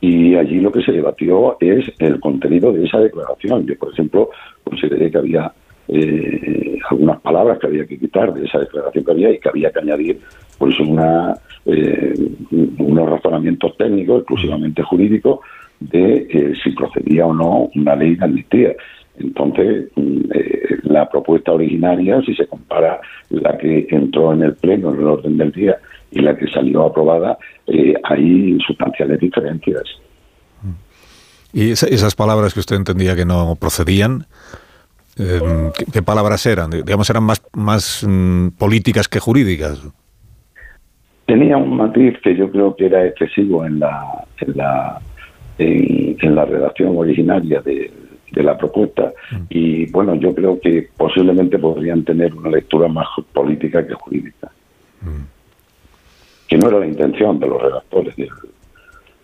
y allí lo que se debatió es el contenido de esa declaración. Yo, por ejemplo, consideré que había eh, algunas palabras que había que quitar de esa declaración que había y que había que añadir pues una eh, unos razonamientos técnicos exclusivamente jurídicos de eh, si procedía o no una ley de amnistía. Entonces, mm, eh, la propuesta originaria, si se compara la que entró en el Pleno en el orden del día y la que salió aprobada, eh, hay sustanciales diferencias. ¿Y esas palabras que usted entendía que no procedían, em, ¿qué, palabras eran? Digamos, ¿eran más, más mm, políticas que jurídicas? Tenía un matiz que yo creo que era excesivo en la, en la, en la redacción originaria de, de la propuesta mm. y bueno, yo creo que posiblemente podrían tener una lectura más política que jurídica. Mm. Que no era la intención de los redactores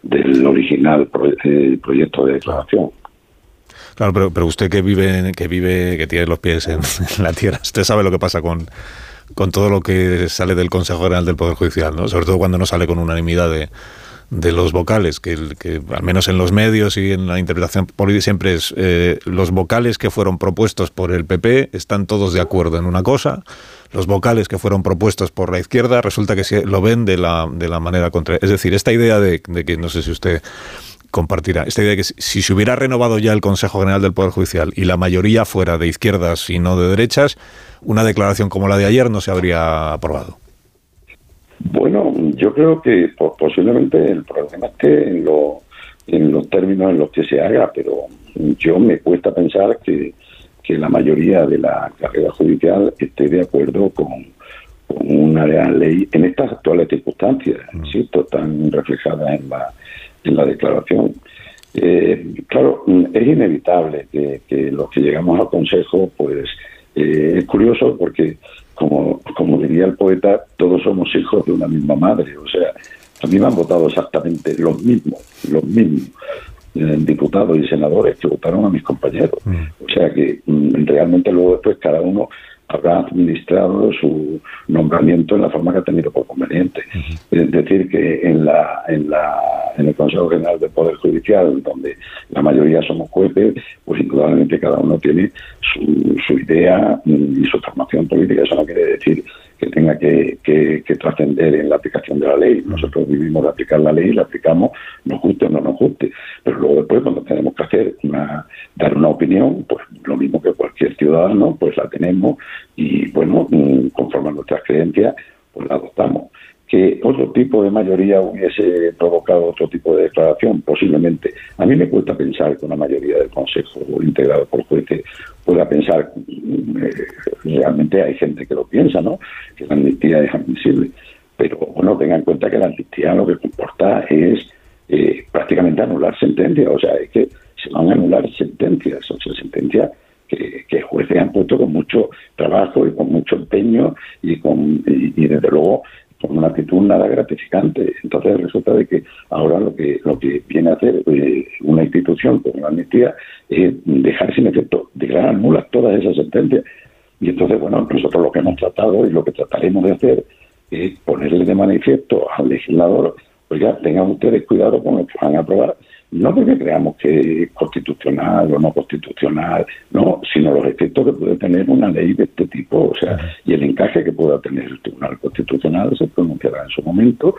del, original eh, proyecto de declaración. Claro, pero, pero usted que vive, que vive, que tiene los pies en, la tierra, usted sabe lo que pasa con, con todo lo que sale del Consejo General del Poder Judicial, ¿no? Sobre todo cuando no sale con unanimidad de, de los vocales, que, al menos en los medios y en la interpretación política siempre es eh, los vocales que fueron propuestos por el PP están todos de acuerdo en una cosa, los vocales que fueron propuestos por la izquierda resulta que lo ven de la, de la manera contraria. Es decir, esta idea de, que, no sé si usted compartirá, esta idea de que si se hubiera renovado ya el Consejo General del Poder Judicial y la mayoría fuera de izquierdas y no de derechas, una declaración como la de ayer no se habría aprobado. Bueno, yo creo que posiblemente el problema esté en, en los términos en los que se haga, pero yo me cuesta pensar que, la mayoría de la carrera judicial esté de acuerdo con, una ley en estas actuales circunstancias, mm. insisto, tan reflejadas en la, en la declaración. Eh, claro, es inevitable que, que, los que llegamos al Consejo, pues eh, es curioso porque como, como diría el poeta, todos somos hijos de una misma madre. O sea, a mí me han votado exactamente los mismos, los mismos eh, diputados y senadores que votaron a mis compañeros. Mm. O sea que mm, realmente luego después cada uno habrá administrado su nombramiento en la forma que ha tenido por conveniente. Es decir, que en, la, en, la, en el Consejo General del Poder Judicial, donde la mayoría somos jueces, pues indudablemente cada uno tiene su, su idea y su formación política. Eso no quiere decir que tenga que, que, trascender en la aplicación de la ley. Nosotros vivimos de aplicar la ley y la aplicamos, nos guste o no nos guste. Pero luego después, cuando tenemos que hacer una, dar una opinión, pues lo mismo que cualquier ciudadano, pues la tenemos y, bueno, mm, conforme a nuestras creencias, pues la adoptamos que otro tipo de mayoría hubiese provocado otro tipo de declaración, posiblemente. A mí me cuesta pensar que una mayoría del Consejo integrado por jueces pueda pensar, eh, realmente hay gente que lo piensa, ¿no? Que la amnistía es admisible. Pero bueno, tengan en cuenta que la amnistía lo que comporta es eh, prácticamente anular sentencias, o sea, es que se van a anular sentencias, o sea, sentencias que, que jueces han puesto con mucho trabajo y con mucho empeño y, con, y desde luego con una actitud nada gratificante. Entonces resulta de que ahora lo que lo que viene a hacer eh, una institución como la amnistía es dejar sin efecto, declarar nulas todas esas sentencias. Y entonces, bueno, nosotros lo que hemos tratado y lo que trataremos de hacer es ponerle de manifiesto al legislador oiga, tengan ustedes cuidado con lo que van a aprobar, no porque creamos que es constitucional o no constitucional, no, sino los efectos que puede tener una ley de este tipo, o sea, y el encaje que pueda tener el Tribunal Constitucional se pronunciará en su momento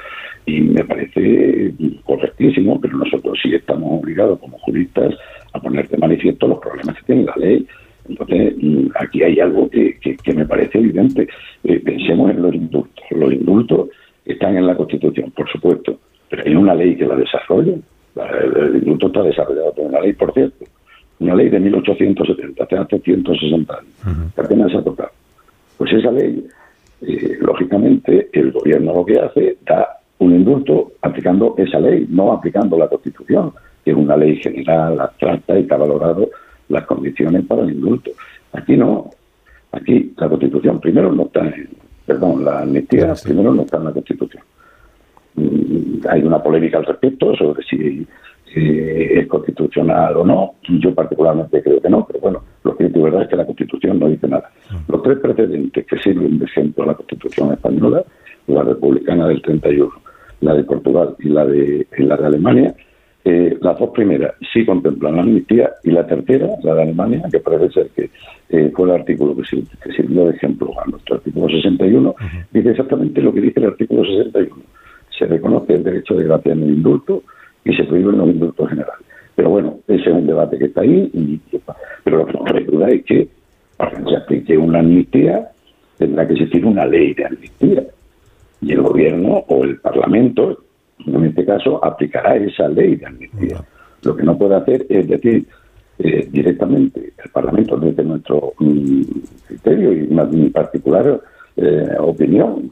y me parece correctísimo, pero nosotros sí estamos obligados como juristas a poner de manifiesto los problemas que tiene la ley. Entonces, mm, aquí hay algo que, que, me parece evidente. Eh, pensemos en los indultos. Los indultos están en la Constitución, por supuesto, pero hay una ley que la desarrolla. El, indulto está desarrollado por una ley, por cierto, una ley de 1870, hace 160 años, que apenas se ha tocado. Pues esa ley, eh, lógicamente, el gobierno lo que hace, da un indulto aplicando esa ley, no aplicando la Constitución, que es una ley general, abstracta y que ha valorado las condiciones para el indulto. Aquí no. Aquí la Constitución primero no está en, perdón, la amnistía primero no está en la Constitución. Mm, hay una polémica al respecto sobre si es constitucional o no. Yo particularmente creo que no, pero bueno, lo que es verdad es que la Constitución no dice nada. Mm. Los tres precedentes que sirven de ejemplo a la Constitución española, la republicana del 31, la de Portugal y la de, la de Alemania, eh, las dos primeras sí contemplan la amnistía y la tercera, la de Alemania, que parece ser que eh, fue el artículo que, sirvió de ejemplo a nuestro artículo 61, dice exactamente lo que dice el artículo 61. Se reconoce el derecho de gracia en el indulto y se prohíben los indultos generales. Pero bueno, ese es un debate que está ahí, y, pero lo que no hay duda es que para que se aplique una amnistía tendrá que existir una ley de amnistía. Y el gobierno o el parlamento en este caso, aplicará esa ley de amnistía. Lo que no puede hacer es decir eh, directamente, el Parlamento, desde nuestro mm, criterio y mi particular eh, opinión,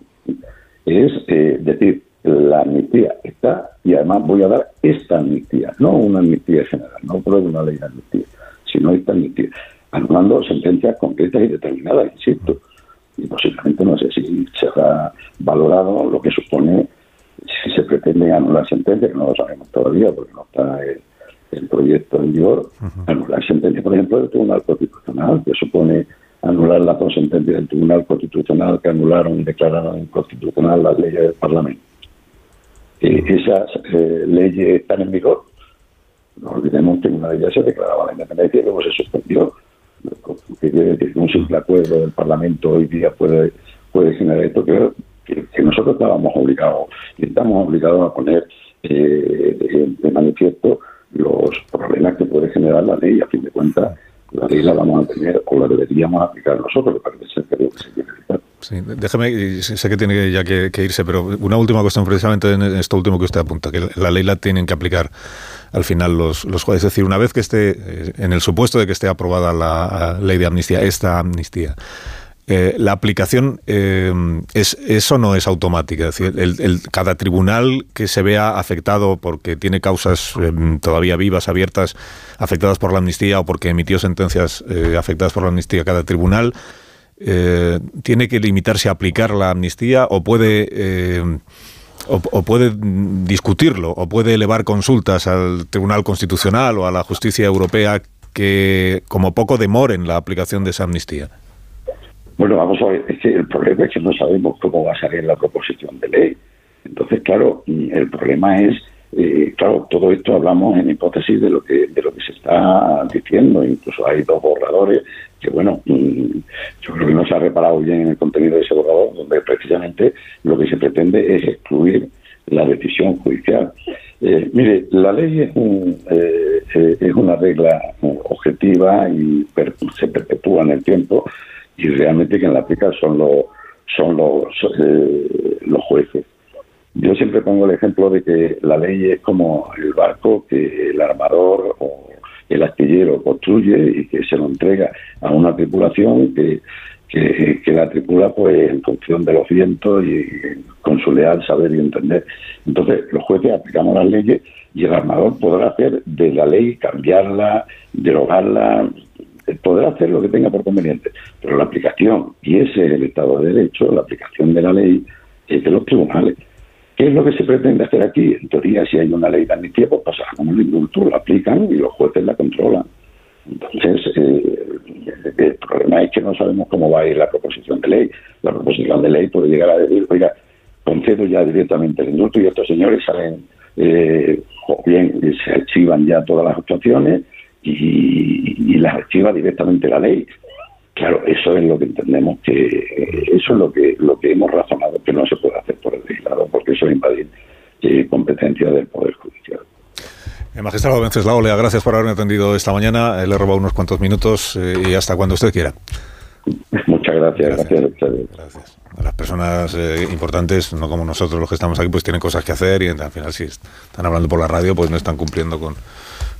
es eh, decir, la amnistía está y además voy a dar esta amnistía, no una amnistía general, no por una ley de amnistía, sino esta amnistía, anulando sentencias concretas y determinadas, insisto. Y posiblemente no sé si se ha valorado lo que supone si se pretende anular sentencia, que no lo sabemos todavía porque no está el, proyecto en vigor, anular sentencia, por ejemplo, del Tribunal Constitucional, que supone anular las dos sentencias del Tribunal Constitucional que anularon y declararon inconstitucional las leyes del Parlamento. Esas eh, leyes están en vigor. No olvidemos que una de ellas se declaraba la independencia y luego se suspendió. Que quiere decir que un simple acuerdo del Parlamento hoy día puede, puede generar esto, que nosotros estábamos obligados y estamos obligados a poner eh, de, manifiesto los problemas que puede generar la ley. A fin de cuentas, la ley la vamos a tener o la deberíamos aplicar nosotros, que parece ser que, se tiene que Sí, déjeme, sé que tiene ya que, irse, pero una última cuestión precisamente en esto último que usted apunta, que la ley la tienen que aplicar al final los, los jueces. Es decir, una vez que esté, eh, en el supuesto de que esté aprobada la ley de amnistía, esta amnistía, eh, la aplicación eh, es eso no es automática. Es decir, el, cada tribunal que se vea afectado porque tiene causas eh, todavía vivas, abiertas, afectadas por la amnistía o porque emitió sentencias afectadas por la amnistía, cada tribunal tiene que limitarse a aplicar la amnistía o puede o, puede discutirlo o puede elevar consultas al Tribunal Constitucional o a la Justicia Europea que como poco demoren la aplicación de esa amnistía. Bueno, vamos a ver, es que el problema es que no sabemos cómo va a salir la proposición de ley. Entonces, claro, el problema es, eh, claro, todo esto hablamos en hipótesis de lo que de lo que se está diciendo. Incluso hay dos borradores que, bueno, mm, yo creo que no se ha reparado bien en el contenido de ese borrador, donde precisamente lo que se pretende es excluir la decisión judicial. Eh, mire, la ley es, eh, es una regla objetiva y se perpetúa en el tiempo y realmente quien la aplica son los son los, los jueces. Yo siempre pongo el ejemplo de que la ley es como el barco que el armador o el astillero construye y que se lo entrega a una tripulación que, que, la tripula pues en función de los vientos y con su leal saber y entender. Entonces los jueces aplicamos las leyes y el armador podrá hacer de la ley, cambiarla, derogarla, podrá hacer lo que tenga por conveniente, pero la aplicación, y ese es el Estado de Derecho, la aplicación de la ley es de los tribunales. ¿Qué es lo que se pretende hacer aquí? En teoría, si hay una ley de amnistía, pues pasará como el indulto, la aplican y los jueces la controlan. Entonces, eh, el problema es que no sabemos cómo va a ir la proposición de ley. La proposición de ley puede llegar a decir, oiga, concedo ya directamente el indulto y estos señores salen, eh, o bien se archivan ya todas las actuaciones y, las archiva directamente la ley. Claro, eso es lo que entendemos que eso es lo que lo que hemos razonado que no se puede hacer por el legislador porque eso es invadir eh, competencia del poder judicial. El magistrado Venceslao Lea, gracias por haberme atendido esta mañana. Le he robado unos cuantos minutos y hasta cuando usted quiera. Muchas gracias, gracias, a ustedes. Gracias. Las personas eh, importantes, no como nosotros los que estamos aquí, pues tienen cosas que hacer y al final si están hablando por la radio, pues no están cumpliendo con,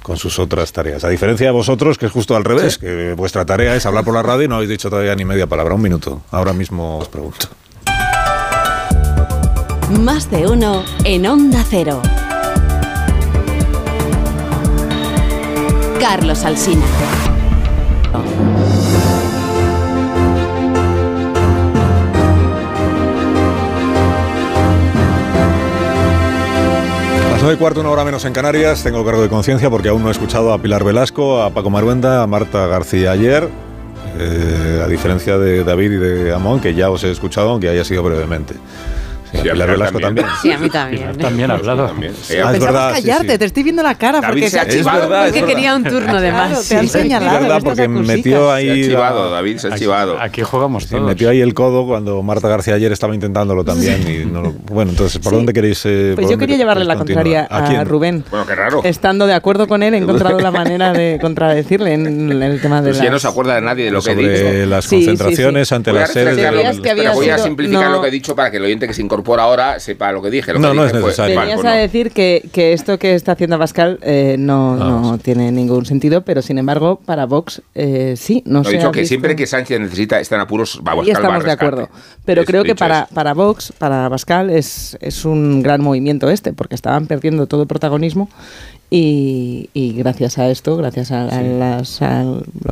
con sus otras tareas. A diferencia de vosotros, que es justo al revés, que vuestra tarea es hablar por la radio y no habéis dicho todavía ni media palabra. Un minuto. Ahora mismo os pregunto. Más de uno en Onda Cero. Carlos Alsina. De cuarto, una hora menos en Canarias. Tengo cargo de conciencia porque aún no he escuchado a Pilar Velasco, a Paco Maruenda, a Marta García ayer. Eh, a diferencia de David y de Amón, que ya os he escuchado, aunque haya sido brevemente. Sí, a Velasco también. Sí, a mí también. también ha hablado. Ah, es verdad, callarte, te estoy viendo la cara porque, se ha es verdad, porque quería un turno de más. te han señalado. Es verdad, porque metió ahí. Se ha chivado, David, se ha chivado. Aquí jugamos todos. metió ahí el codo cuando Marta García ayer estaba intentándolo también. Y no lo, bueno, entonces, ¿por dónde queréis.? Eh, pues yo quería llevarle la contraria a, Rubén. Bueno, qué raro. Estando de acuerdo con él, he encontrado la manera de contradecirle en el tema de. Pues ya no se acuerda de nadie de lo que he dicho. Sobre las concentraciones ante la sede. Voy a simplificar lo que he dicho para que el oyente que se incorpora ahora sepa lo que dije. No, no es necesario. Venías a decir que, que, esto que está haciendo Pascal eh, no, no tiene ningún sentido, pero sin embargo, para Vox eh, sí. No, he dicho que siempre que Sánchez necesita, estar en apuros, va a Y estamos de acuerdo. Pero creo que para, para Vox, para Pascal, es, es un gran movimiento este, porque estaban perdiendo todo el protagonismo y, gracias a esto, gracias a, las,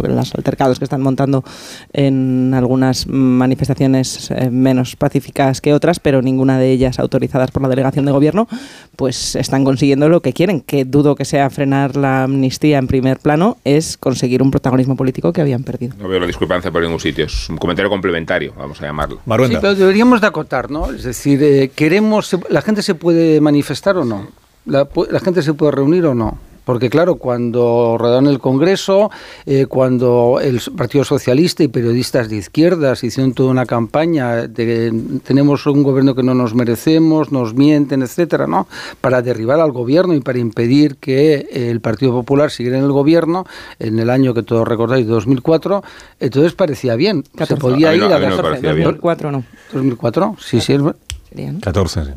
los altercados que están montando en algunas manifestaciones eh, menos pacíficas que otras, pero ninguna de ellas autorizadas por la delegación de gobierno, pues están consiguiendo lo que quieren, que dudo que sea frenar la amnistía en primer plano, es conseguir un protagonismo político que habían perdido. No veo la discrepancia por ningún sitio, es un comentario complementario, vamos a llamarlo. Sí, pero deberíamos de acotar, ¿no? Es decir, eh, queremos, ¿la gente se puede manifestar o no? La, gente se puede reunir o no. Porque claro, cuando rodaron el Congreso, eh, cuando el Partido Socialista y periodistas de izquierdas hicieron toda una campaña de tenemos un gobierno que no nos merecemos, nos mienten, etcétera, ¿no? Para derribar al gobierno y para impedir que el Partido Popular siguiera en el gobierno en el año que todos recordáis, 2004, entonces parecía bien. Se podía ir a, a 2004 no. 2004, sí, sí. 14, sí.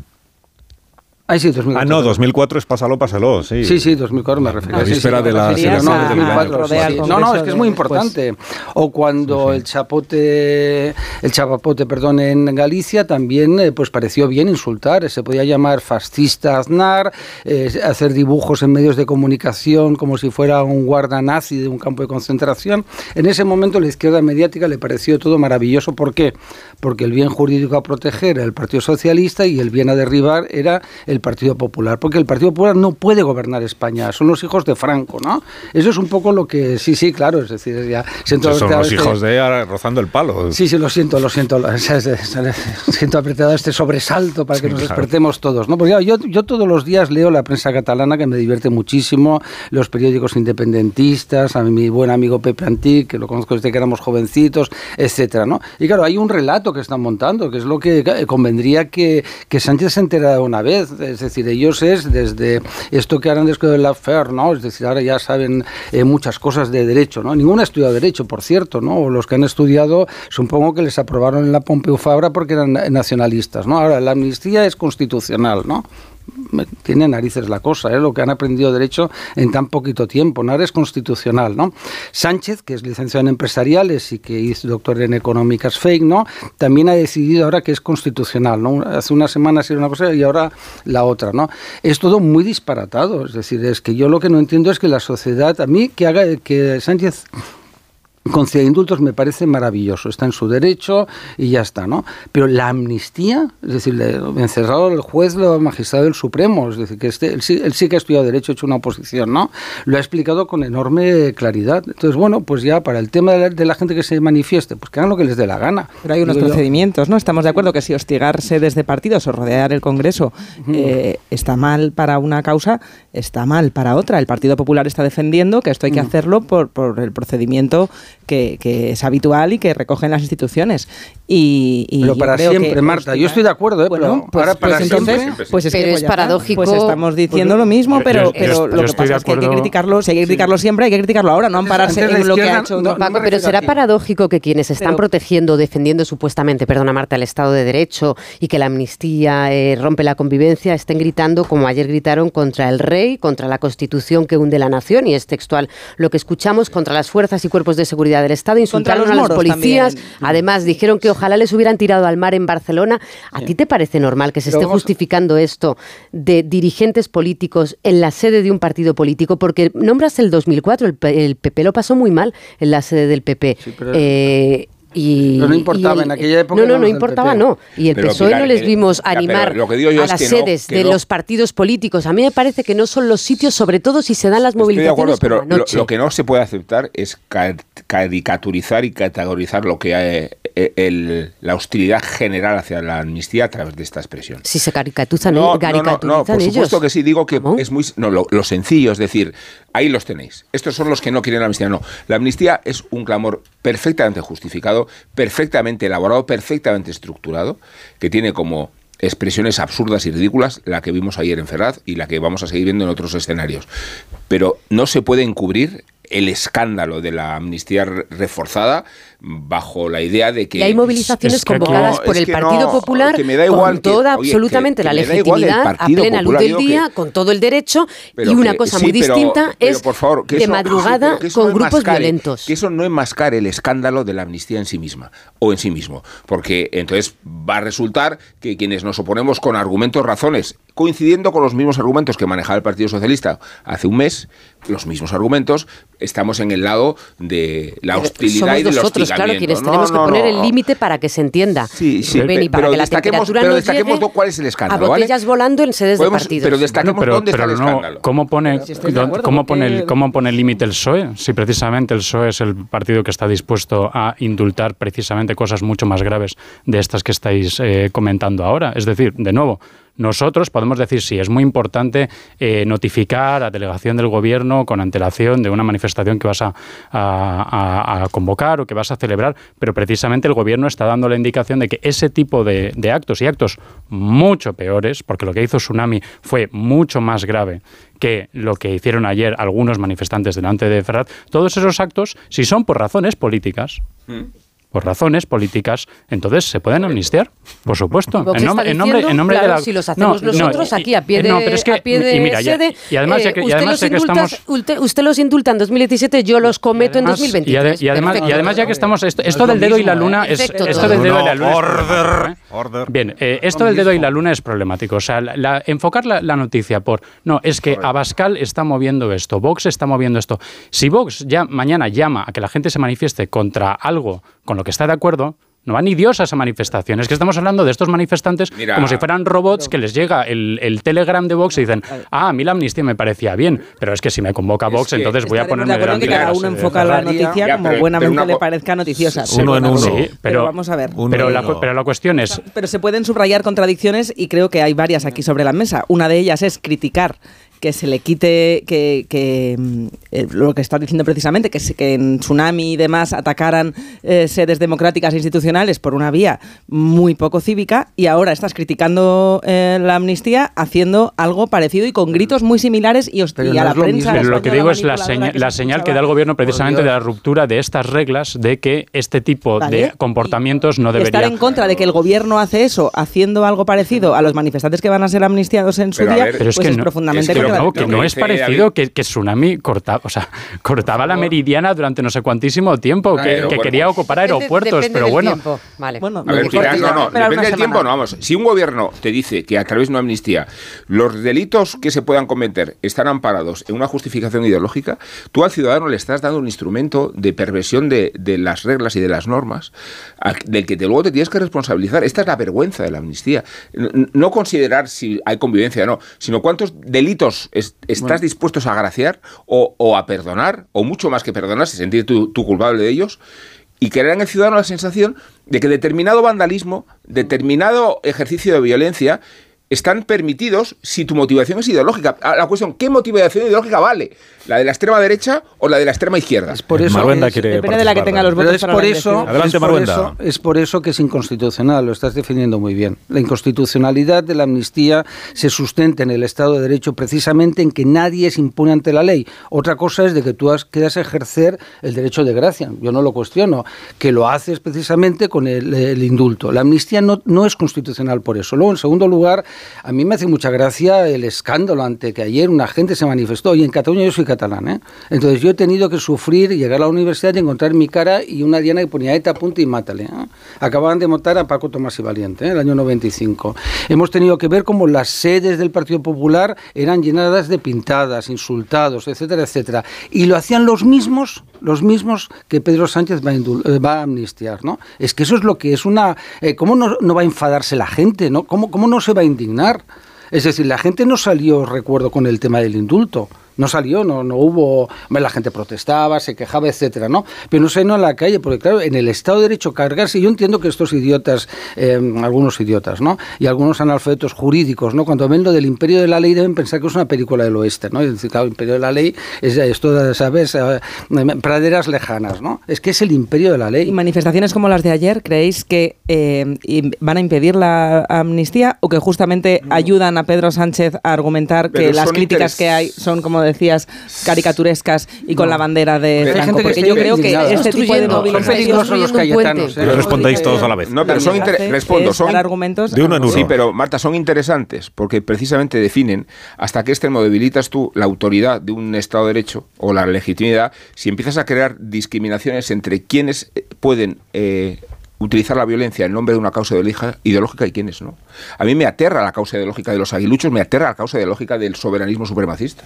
Ah, sí, 2004. Ah, no, 2004 es Pásalo, Pásalo, sí. Sí, sí, 2004 me refiero. La víspera de la... No, 2004, no, no, es que es muy importante. o cuando el chapote, el chapapote, perdón, en Galicia también eh, pues pareció bien insultar. Se podía llamar fascista Aznar, eh, hacer dibujos en medios de comunicación como si fuera un guarda nazi de un campo de concentración. En ese momento la izquierda mediática le pareció todo maravilloso. ¿Por qué? Porque el bien jurídico a proteger era el Partido Socialista y el bien a derribar era el el Partido Popular, porque el Partido Popular no puede gobernar España, son los hijos de Franco, ¿no? Eso es un poco lo que, sí, sí, claro, es decir, ya... Siento son los hijos de rozando el palo. Sí, sí, lo siento, lo siento, siento apretado este sobresalto para que nos despertemos todos, ¿no? Porque yo, yo todos los días leo la prensa catalana que me divierte muchísimo, los periódicos independentistas, a mi buen amigo Pepe Antic, que lo conozco desde que éramos jovencitos, etcétera, ¿no? Y claro, hay un relato que están montando, que es lo que convendría que, que Sánchez se enterara una vez, es decir, ellos es desde esto que harán después de la FER, ¿no? Es decir, ahora ya saben eh, muchas cosas de derecho, ¿no? Ninguno ha estudiado derecho, por cierto, ¿no? O los que han estudiado, supongo que les aprobaron en la Pompeu Fabra porque eran nacionalistas, ¿no? Ahora, la amnistía es constitucional, ¿no? Tiene narices la cosa, ¿eh? lo que han aprendido derecho en tan poquito tiempo, no es constitucional, ¿no? Sánchez, que es licenciado en empresariales y que es doctor en económicas fake, ¿no? También ha decidido ahora que es constitucional, ¿no? Hace unas semanas era una cosa y ahora la otra, ¿no? Es todo muy disparatado, es decir, es que yo lo que no entiendo es que la sociedad, a mí que haga que Sánchez conceder indultos me parece maravilloso, está en su derecho y ya está, ¿no? Pero la amnistía, es decir, encerrado el juez, el magistrado del Supremo, es decir, que este, él, sí, él sí que ha estudiado derecho, ha hecho una oposición, ¿no? Lo ha explicado con enorme claridad. Entonces, bueno, pues ya para el tema de la, gente que se manifieste, pues que hagan lo que les dé la gana. Pero hay unos procedimientos, ¿no? Estamos de acuerdo que si hostigarse desde partidos o rodear el Congreso eh, está mal para una causa, está mal para otra. El Partido Popular está defendiendo que esto hay que hacerlo por, por el procedimiento que, es habitual y que recogen las instituciones. Y, pero para siempre, Marta, yo estoy de acuerdo, ¿eh? Bueno, pues, para pues entonces, pues es, es paradójico. Pues estamos diciendo lo mismo, pero, pero lo que pasa es que hay que criticarlo, si hay que criticarlo siempre, hay que criticarlo ahora, no ampararse en lo que ha hecho. Paco, pero será paradójico que quienes están protegiendo, defendiendo supuestamente, perdona Marta, el Estado de Derecho y que la amnistía eh, rompe la convivencia, estén gritando como ayer gritaron contra el rey, contra la Constitución que hunde la nación, y es textual lo que escuchamos, contra las fuerzas y cuerpos de seguridad del Estado, insultaron a los policías, además dijeron que ojalá les hubieran tirado al mar en Barcelona. ¿A ti te parece normal que se esté justificando esto de dirigentes políticos en la sede de un partido político? Porque nombras el 2004, el, PP lo pasó muy mal en la sede del PP. Y, no importaba en aquella época. No, no, no importaba, no. Y el PSOE no les vimos animar a las sedes de los partidos políticos. A mí me parece que no son los sitios, sobre todo si se dan las movilizaciones. Estoy de acuerdo, pero lo, que no se puede aceptar es caricaturizar y categorizar lo que eh, el, la hostilidad general hacia la amnistía a través de esta expresión. Si se caricaturizan, no, no, no, por supuesto que sí, digo que es muy. No, lo, lo sencillo, es decir, ahí los tenéis. Estos son los que no quieren la amnistía. No, la amnistía es un clamor perfectamente justificado, perfectamente elaborado, perfectamente estructurado, que tiene como expresiones absurdas y ridículas, la que vimos ayer en Ferraz y la que vamos a seguir viendo en otros escenarios. Pero no se puede encubrir el escándalo de la amnistía reforzada bajo la idea de que... Y hay movilizaciones convocadas por el Partido Popular con toda absolutamente la legitimidad, a plena luz del día, con todo el derecho, y una cosa muy distinta es de madrugada con grupos violentos. Que eso no enmascare el escándalo de la amnistía en sí misma, o en sí mismo, porque entonces va a resultar que quienes nos oponemos con argumentos, razones, coincidiendo con los mismos argumentos que manejaba el Partido Socialista hace un mes, los mismos argumentos, estamos en el lado de la hostilidad y de los claro, quienes tenemos que poner el límite para que se entienda. Sí, sí, para pero que la temperatura pero destaquemos cuál es el escándalo. A botellas volando en sedes de partidos. Pero destaquemos dónde está el escándalo. ¿Cómo pone, cómo pone, el, cómo pone el límite el PSOE? Si precisamente el PSOE es el partido que está dispuesto a indultar precisamente cosas mucho más graves de estas que estáis eh, comentando ahora. Es decir, de nuevo, nosotros podemos decir, sí, es muy importante eh, notificar a delegación del gobierno con antelación de una manifestación que vas a, convocar o que vas a celebrar, pero precisamente el gobierno está dando la indicación de que ese tipo de, actos y actos mucho peores, porque lo que hizo Tsunami fue mucho más grave que lo que hicieron ayer algunos manifestantes delante de Ferrat, todos esos actos, si son por razones políticas, mm por razones políticas, entonces se pueden amnistiar, por supuesto. En, nombre, en, nombre, en nombre de la... Si los hacemos nosotros aquí a pie de, no, pero es que, a pie de y mira, sede, y además, eh, y además usted, los indulta, estamos... usted, usted, los indulta en 2017, yo los cometo además, en 2023. Y, además, y además, ya que estamos... Esto, esto del dedo y la luna es... Esto del dedo y la luna Order. Order. Bien, eh, esto del dedo y la luna es problemático. O sea, la, enfocar la, la, noticia por... No, es que Abascal está moviendo esto, Vox está moviendo esto. Si Vox ya mañana llama a que la gente se manifieste contra algo con lo que está de acuerdo, no va ni Dios a esa manifestación. Es que estamos hablando de estos manifestantes como si fueran robots que les llega el, el, telegram de Vox y dicen, ah, a mí la amnistía me parecía bien, pero es que si me convoca Vox, entonces voy a ponerme delante de cada uno enfoca la noticia como buenamente le parezca noticiosa. uno en uno. Sí, pero, vamos a ver. Pero la, pero la cuestión es... Pero se pueden subrayar contradicciones y creo que hay varias aquí sobre la mesa. Una de ellas es criticar que se le quite que, que mm, eh, lo que está diciendo precisamente, que, que en Tsunami y demás atacaran eh, sedes democráticas e institucionales por una vía muy poco cívica y ahora estás criticando eh, la amnistía haciendo algo parecido y con gritos muy similares y, y a la prensa. Pero lo que digo es la, señal que da el gobierno precisamente de la ruptura de estas reglas de que este tipo de comportamientos no debería... Estar en contra de que el gobierno hace eso, haciendo algo parecido a los manifestantes que van a ser amnistiados en su día, pues es, profundamente no, que no es parecido que, que Tsunami cortaba, o sea, cortaba la meridiana durante no sé cuantísimo tiempo, que, que quería ocupar aeropuertos, pero bueno. Vale. A ver, no, no, depende del tiempo, no, vamos. Si un gobierno te dice que a través de una amnistía los delitos que se puedan cometer están amparados en una justificación ideológica, tú al ciudadano le estás dando un instrumento de perversión de, de las reglas y de las normas del que te- luego te tienes que responsabilizar. Esta es la vergüenza de la amnistía. No considerar si hay convivencia o no, sino cuántos delitos es- estás Bueno. dispuestos a agraciar o, o a perdonar, o mucho más que perdonar, si sentir tú, tú culpable de ellos, y crear en el ciudadano la sensación de que determinado vandalismo, determinado ejercicio de violencia, están permitidos si tu motivación es ideológica. Ah, La cuestión, ¿qué motivación ideológica vale? ¿La de la extrema derecha o la de la extrema izquierda? Es por eso Maruenda es- quiere Depende de la que tenga los Pero votos es para por eso. Adelante, es, por Maruenda. eso, es por eso que es inconstitucional, lo estás definiendo muy bien. La inconstitucionalidad de la amnistía se sustenta en el Estado de Derecho precisamente en que nadie es impune ante la ley. Otra cosa es de que tú has, quieras ejercer el derecho de gracia, yo no lo cuestiono, que lo haces precisamente con el, el indulto. La amnistía no, no es constitucional por eso. Luego, en segundo lugar, a mí me hace mucha gracia el escándalo ante que ayer una gente se manifestó, y en Cataluña yo soy catalán, ¿eh? entonces yo he tenido que sufrir, llegar a la universidad y encontrar mi cara y una diana que ponía ETA, punto y mátale. ¿eh? Acababan de matar a Paco Tomás y Valiente, ¿eh? el año 95. Hemos tenido que ver cómo las sedes del Partido Popular eran llenadas de pintadas, insultados, etcétera, etcétera. Y lo hacían los mismos, los mismos que Pedro Sánchez va a, indul- eh, va a amnistiar, ¿no? Es que eso es lo que es una... eh, ¿Cómo no, no va a enfadarse la gente, no? ¿Cómo, ¿Cómo no se va a indignar? Es decir, la gente no salió, recuerdo, con el tema del indulto. No salió, no, no hubo. hombre, La gente protestaba, se quejaba, etcétera, ¿no? Pero no salió a la calle, porque claro, en el Estado de Derecho cargarse, yo entiendo que estos idiotas, eh, algunos idiotas, ¿no? Y algunos analfabetos jurídicos, ¿no? Cuando ven lo del imperio de la ley deben pensar que es una película del oeste, ¿no? Es decir, claro, el imperio de la ley es esto, ¿sabes? Eh, praderas lejanas, ¿no? Es que es el imperio de la ley. ¿Y manifestaciones como las de ayer creéis que eh, van a impedir la amnistía o que justamente ayudan a Pedro Sánchez a argumentar que Pero las críticas que hay son, como decías, caricaturescas y con No. la bandera de Pero Franco? gente que Porque yo creo que este tipo de Son movilizaciones... peligrosos los cayetanos. ¿eh? Pero respondéis todos a la vez. No, pero son respondo, es son argumentos de uno en uno. Sí, pero Marta, son interesantes porque precisamente definen hasta qué extremo debilitas tú la autoridad de un Estado de Derecho o la legitimidad si empiezas a crear discriminaciones entre quienes eh, pueden eh, utilizar la violencia en nombre de una causa ideológica- y quienes no. A mí me aterra la causa ideológica de los aguiluchos, me aterra la causa ideológica del soberanismo supremacista.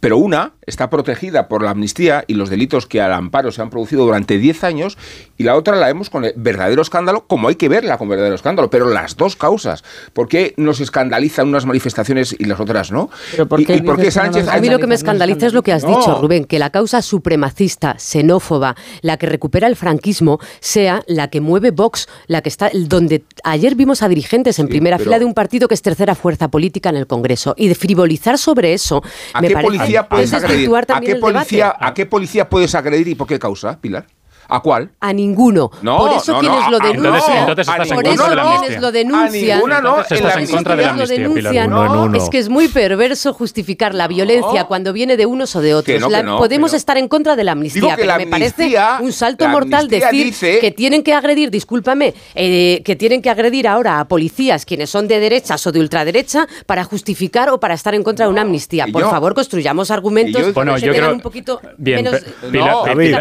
Pero una está protegida por la amnistía y los delitos que al amparo se han producido durante 10 años y la otra la vemos con el verdadero escándalo, como hay que verla con verdadero escándalo, pero las dos causas. ¿Por qué nos escandalizan unas manifestaciones y las otras no? ¿Pero por ¿Y, qué y por qué Sánchez... A mí lo que me escandaliza es lo que has No. dicho, Rubén, que la causa supremacista, xenófoba, la que recupera el franquismo, sea la que mueve Vox, la que está donde ayer vimos a dirigentes en Sí, primera fila de un partido que es tercera fuerza política en el Congreso y de frivolizar sobre eso ¿A me qué parece policía es puedes agredir? desvirtuar ¿A también qué el debate. policía, ¿A qué policía puedes agredir y por qué causa, Pilar? ¿A cuál? A ninguno. No, Por eso no, quienes no, lo a- a- denuncian. Entonces- entonces estás en por contra eso de la quienes amnistía. lo denuncian. A ninguna no, en estás la en contra de la Quienes lo amnistía, Pilar. denuncian, Uno en uno. Es que es muy perverso justificar la violencia cuando viene de unos o de otros. Que no, que La- no, podemos pero- estar en contra de la amnistía, Digo que pero la me parece amnistía- un salto mortal amnistía decir dice- que tienen que agredir, discúlpame, eh, que tienen que agredir ahora a policías quienes son de derechas o de ultraderecha para justificar o para estar en contra de una amnistía. Por yo- favor, construyamos argumentos yo- Bueno, que yo creo- un poquito Bien, menos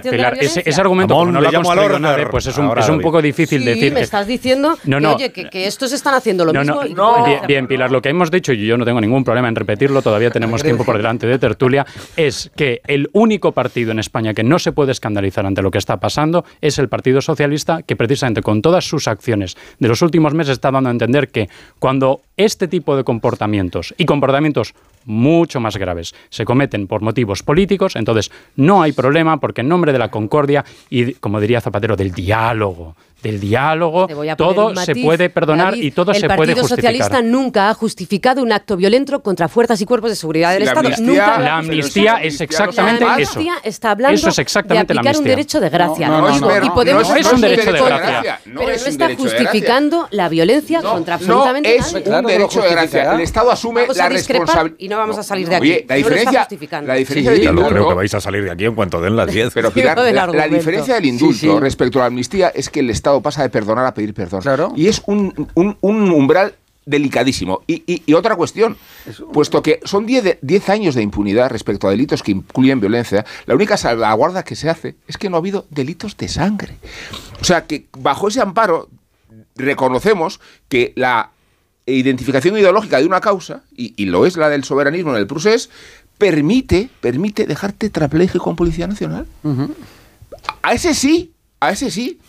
Pilar, ese argumento, No le llamo al orden. nadie, pues es un, Ahora, es un poco difícil Sí, decir... me estás diciendo No, que, oye, que, que estos están haciendo lo No, mismo. no, y Bien, bien, Pilar, lo que hemos dicho, y yo no tengo ningún problema en repetirlo, todavía tenemos tiempo por delante de tertulia, es que el único partido en España que no se puede escandalizar ante lo que está pasando es el Partido Socialista, que precisamente con todas sus acciones de los últimos meses está dando a entender que cuando este tipo de comportamientos y comportamientos mucho más graves. Se cometen por motivos políticos, entonces no hay problema porque en nombre de la concordia y, como diría Zapatero, del diálogo, del diálogo, todo se puede perdonar David. y todo el se puede Partido justificar. Socialista nunca ha justificado un acto violento contra fuerzas y cuerpos de seguridad del La Estado. amnistía- nunca lo La amnistía eso- es exactamente la eso. amnistía está hablando Eso es exactamente de la aplicar un amnistía. derecho de gracia. No, no, Y no, no, podemos no, es un derecho de gracia. No pero es no está de justificando la violencia contra absolutamente no es nadie. Claro un lo derecho de gracia. El Estado asume Vamos la responsabilidad. y no vamos a salir de aquí. Oye, la lo diferencia, la diferencia Sí, del Ya no creo que vais a salir de aquí en cuanto den las 10. pero Pilar, la, la diferencia del indulto Sí, sí. respecto a la amnistía es que el Estado pasa de perdonar a pedir perdón. Claro. Y es un, un- un umbral delicadísimo. Y, otra cuestión, puesto que son 10 años de impunidad respecto a delitos que incluyen violencia, la única salvaguarda que se hace es que no ha habido delitos de sangre. O sea que bajo ese amparo reconocemos que la identificación ideológica de una causa, y, lo es la del soberanismo en el procés, permite, permite dejar tetrapléjico con Policía Nacional. A ese sí, a ese sí.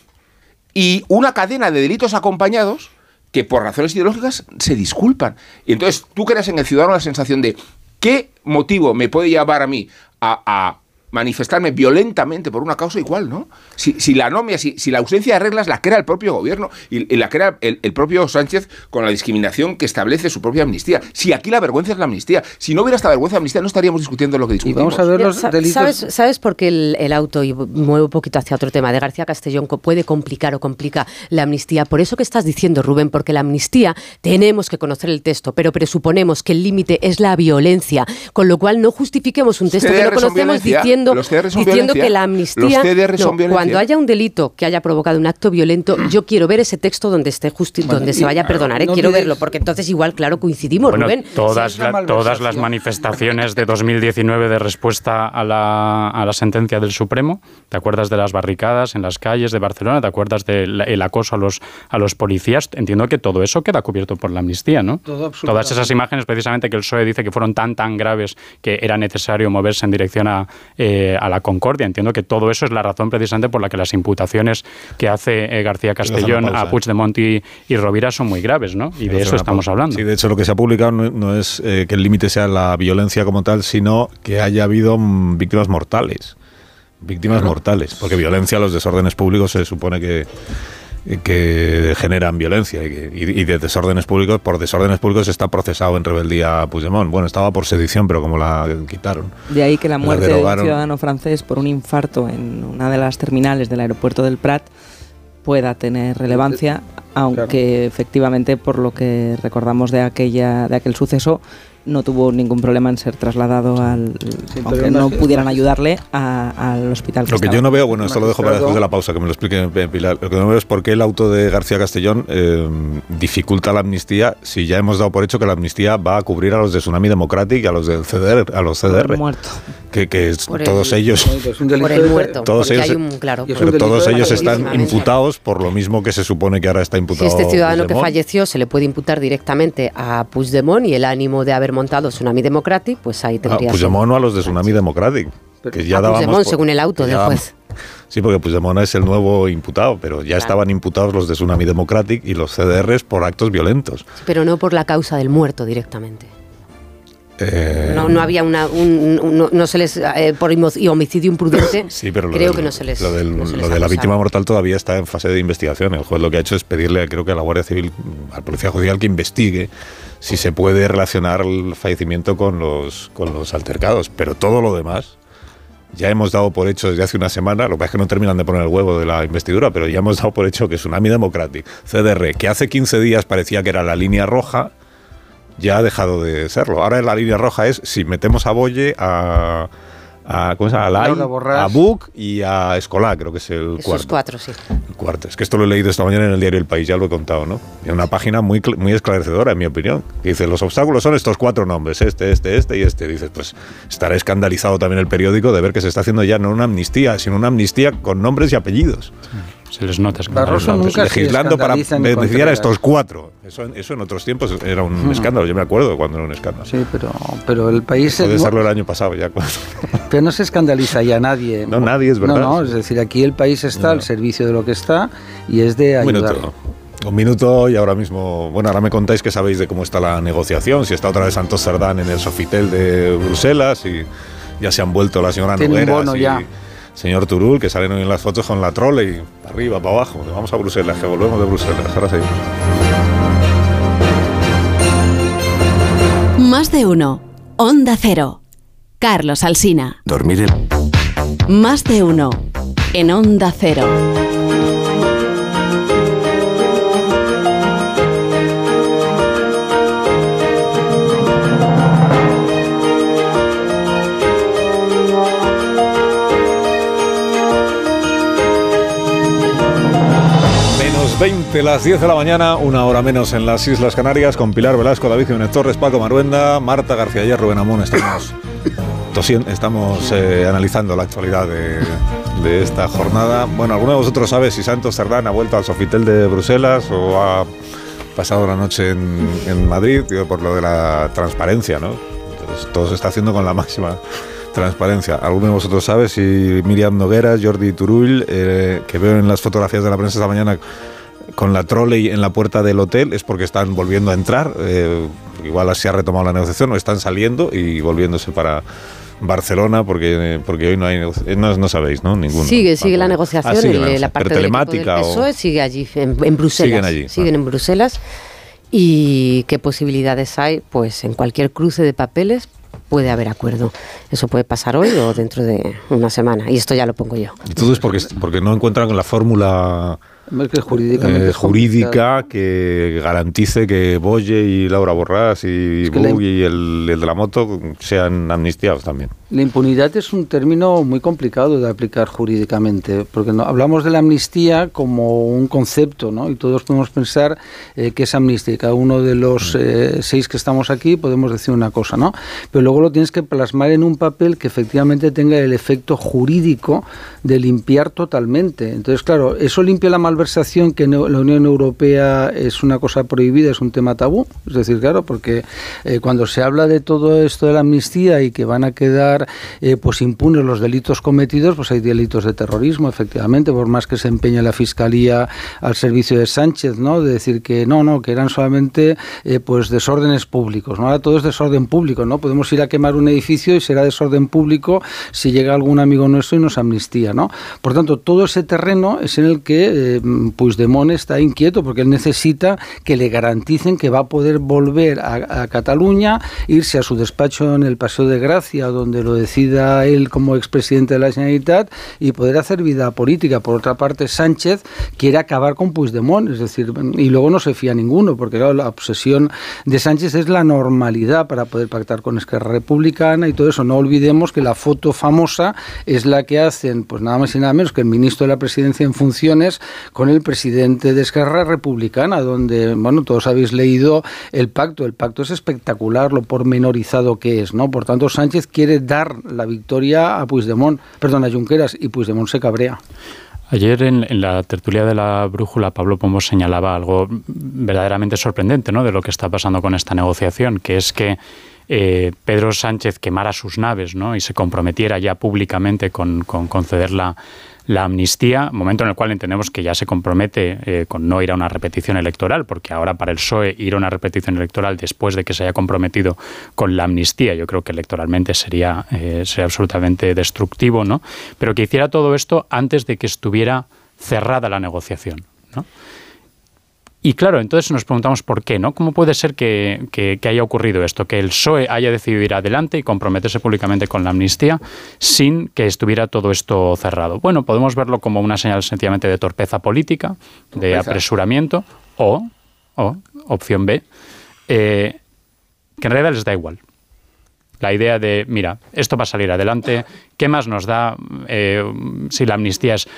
Y una cadena de delitos acompañados que por razones ideológicas se disculpan. Y entonces tú creas en el ciudadano la sensación de qué motivo me puede llevar a mí a manifestarme violentamente por una causa igual, ¿no? Si, la anomia, si, la ausencia de reglas la crea el propio gobierno y, la crea el, propio Sánchez con la discriminación que establece su propia amnistía. Si aquí la vergüenza es la amnistía. Si no hubiera esta vergüenza de amnistía, no estaríamos discutiendo lo que discutimos. vamos a ver los delitos. ¿Sabes, por qué el, auto, y muevo un poquito hacia otro tema, de García Castellón puede complicar o complica la amnistía? Por eso que estás diciendo, Rubén, porque la amnistía tenemos que conocer el texto, pero presuponemos que el límite es la violencia, con lo cual no justifiquemos un texto que no conocemos diciendo diciendo, que la amnistía, cuando haya un delito que haya provocado un acto violento, yo quiero ver ese texto donde esté justi donde se vaya a perdonar, ¿eh? quiero verlo, porque entonces igual, claro, coincidimos, Rubén. Todas, todas las manifestaciones de 2019 de respuesta a la, a la sentencia del Supremo, ¿te acuerdas de las barricadas en las calles de Barcelona? ¿Te acuerdas del acoso a los, a los policías? Entiendo que todo eso queda cubierto por la amnistía, ¿no? Todas esas imágenes, precisamente, que el PSOE dice que fueron tan, tan graves que era necesario moverse en dirección a, eh, a la concordia. Entiendo que todo eso es la razón precisamente por la que las imputaciones que hace eh, García Castellón a Puigdemont y, y Rovira son muy graves, ¿no? Y de eso estamos hablando. Sí, de hecho lo que se ha publicado no, es eh, que el límite sea la violencia como tal, sino que haya habido mm, víctimas mortales. Víctimas mortales, porque violencia, los desórdenes públicos se supone que que generan violencia y, de desórdenes públicos. Por desórdenes públicos está procesado en rebeldía Puigdemont. Bueno, estaba por sedición, pero como la quitaron. De ahí que la muerte de un ciudadano francés por un infarto en una de las terminales del aeropuerto del Prat pueda tener relevancia, aunque efectivamente por lo que recordamos de aquella de aquel suceso no tuvo ningún problema en ser trasladado al aunque no pudieran ayudarle al hospital. lo que yo no veo, bueno, esto lo dejo para después de la pausa, que me lo explique Pilar. Lo que no veo es por qué el auto de García Castellón eh, dificulta la amnistía si ya hemos dado por hecho que la amnistía va a cubrir a los de Tsunami Democratic y a los del CDR, a los CDR. muerto. Que, que todos ellos por el muerto, todos ellos, claro, pero todos ellos están imputados por lo mismo que se supone que ahora está imputado. Si este ciudadano que falleció se le puede imputar directamente a Puigdemont y el ánimo de haber montado Tsunami Democratic, pues ahí tendría... Ah, Puigdemont no a los de Tsunami Democratic. Que ya a Puigdemont, según el auto después. Sí, porque Puigdemont es el nuevo imputado, pero ya estaban imputados los de Tsunami Democratic y los CDRs por actos violentos. Pero no por la causa del muerto directamente. Eh, no, no, había una. Un, no, se les. Eh, por homicidio imprudente. Sí, pero creo que no se les. Lo, de la víctima mortal todavía está en fase de investigación. El juez lo que ha hecho es pedirle, creo que a la Guardia Civil, al Policía Judicial, que investigue si se puede relacionar el fallecimiento con los, con los altercados. Pero todo lo demás. Ya hemos dado por hecho desde hace una semana, lo que pasa es que no terminan de poner el huevo de la investidura, pero ya hemos dado por hecho que Tsunami Democratic, CDR, que hace 15 días parecía que era la línea roja, ya ha dejado de serlo. Ahora la línea roja es si metemos a Boye, a, a, ¿cómo se llama? A, a Buc y a Escolá, creo que es el cuarto. cuatro, sí. El cuarto. Es que esto lo he leído esta mañana en el diario El País, ya lo he contado, ¿no? En una página muy, muy esclarecedora, en mi opinión. Que dice, los obstáculos son estos cuatro nombres, este, este, este y este. Dices, pues estará escandalizado también el periódico de ver que se está haciendo ya no una amnistía, sino una amnistía con nombres y apellidos se les nota. legislando para beneficiar a estos cuatro. Eso, eso, en otros tiempos era un escándalo, yo me acuerdo cuando era un escándalo. Sí, pero, pero el país... Puede serlo el año pasado ya. Pero no se escandaliza ya nadie. No, nadie, es verdad. No, no, es decir, aquí el país está al servicio de lo que está y es de ayudar. Un minuto y ahora mismo, bueno, ahora me contáis que sabéis de cómo está la negociación, si está otra vez Santos Sardán en el Sofitel de Bruselas y ya se han vuelto la señora Nogueras y, señor Turul, que salen hoy en las fotos con la trole y para arriba, para abajo. Vamos a Bruselas, que volvemos de Bruselas. Ahora sí. Más de uno. Onda Cero. Carlos Alsina. Dormir el... Más de uno. En Onda Cero. 20, las 10 de la mañana, una hora menos en las Islas Canarias, con Pilar Velasco, David Jiménez Torres, Paco Maruenda, Marta García y Rubén Amón. Estamos, estamos eh, analizando la actualidad de, esta jornada. Bueno, ¿alguno de vosotros sabe si Santos Cerdán ha vuelto al Sofitel de Bruselas o ha pasado la noche en, Madrid? por lo de la transparencia, ¿no? todo se está haciendo con la máxima transparencia. ¿Alguno de vosotros sabe si Miriam Noguera, Jordi Turull, eh, que veo en las fotografías de la prensa esta mañana con la trolley en la puerta del hotel, es porque están volviendo a entrar? Eh, igual así ha retomado la negociación, o están saliendo y volviéndose para Barcelona, porque, porque hoy no hay no, no sabéis, ¿no? Ninguno. Sigue, sigue la negociación, ah, la parte telemática del sigue allí, en, Bruselas. Siguen allí. Siguen en Bruselas. ¿Y qué posibilidades hay? Pues en cualquier cruce de papeles puede haber acuerdo. Eso puede pasar hoy o dentro de una semana. Y esto ya lo pongo yo. Y todo es porque, porque no encuentran la fórmula eh, jurídica que garantice que Boye y Laura Borrás y Bug y el, el, de la moto sean amnistiados también. La impunidad es un término muy complicado de aplicar jurídicamente, porque no, hablamos de la amnistía como un concepto, ¿no? Y todos podemos pensar eh, que es amnistía. Y cada uno de los mm. eh, seis que estamos aquí podemos decir una cosa, ¿no? Pero luego lo tienes que plasmar en un papel que efectivamente tenga el efecto jurídico de limpiar totalmente. Entonces, claro, eso limpia la malversación que la Unión Europea es una cosa prohibida, es un tema tabú. Es decir, claro, porque eh, cuando se habla de todo esto de la amnistía y que van a quedar eh, pues impunes los delitos cometidos, pues hay delitos de terrorismo, efectivamente, por más que se empeñe la Fiscalía al servicio de Sánchez, ¿no? De decir que no, no, que eran solamente eh, pues desórdenes públicos, ¿no? Ahora todo es desorden público, ¿no? Podemos ir a quemar un edificio y será desorden público si llega algún amigo nuestro y nos amnistía, ¿no? Por tanto, todo ese terreno es en el que eh, Puigdemont está inquieto porque él necesita que le garanticen que va a poder volver a, Cataluña, irse a su despacho en el Paseo de Gracia, donde lo decida él como expresidente de la Generalitat y poder hacer vida política. Por otra parte, Sánchez quiere acabar con Puigdemont, es decir, y luego no se fía ninguno, porque la obsesión de Sánchez es la normalidad para poder pactar con Esquerra Republicana y todo eso. No olvidemos que la foto famosa es la que hacen, pues nada más y nada menos que el ministro de la Presidencia en funciones con el presidente de Esquerra Republicana, donde, bueno, todos habéis leído el pacto. El pacto es espectacular, lo pormenorizado que es, ¿no? Por tanto, Sánchez quiere dar la victoria a Puigdemont, perdón, a Junqueras, y Puigdemont se cabrea. Ayer en, la tertulia de la brújula Pablo Pombo señalaba algo verdaderamente sorprendente ¿no? de lo que está pasando con esta negociación, que es que eh, Pedro Sánchez quemara sus naves ¿no? y se comprometiera ya públicamente con, con conceder la, la amnistía, momento en el cual entendemos que ya se compromete eh, con no ir a una repetición electoral, porque ahora para el PSOE ir a una repetición electoral después de que se haya comprometido con la amnistía, yo creo que electoralmente sería, eh, sería absolutamente destructivo, ¿no? Pero que hiciera todo esto antes de que estuviera cerrada la negociación, ¿no? Y claro, entonces nos preguntamos por qué, ¿no? ¿Cómo puede ser que, haya ocurrido esto? Que el PSOE haya decidido ir adelante y comprometerse públicamente con la amnistía sin que estuviera todo esto cerrado. Bueno, podemos verlo como una señal sencillamente de torpeza política, de apresuramiento, o, o opción B, eh, que en realidad les da igual. La idea de, mira, esto va a salir adelante, ¿qué más nos da eh, si la amnistía es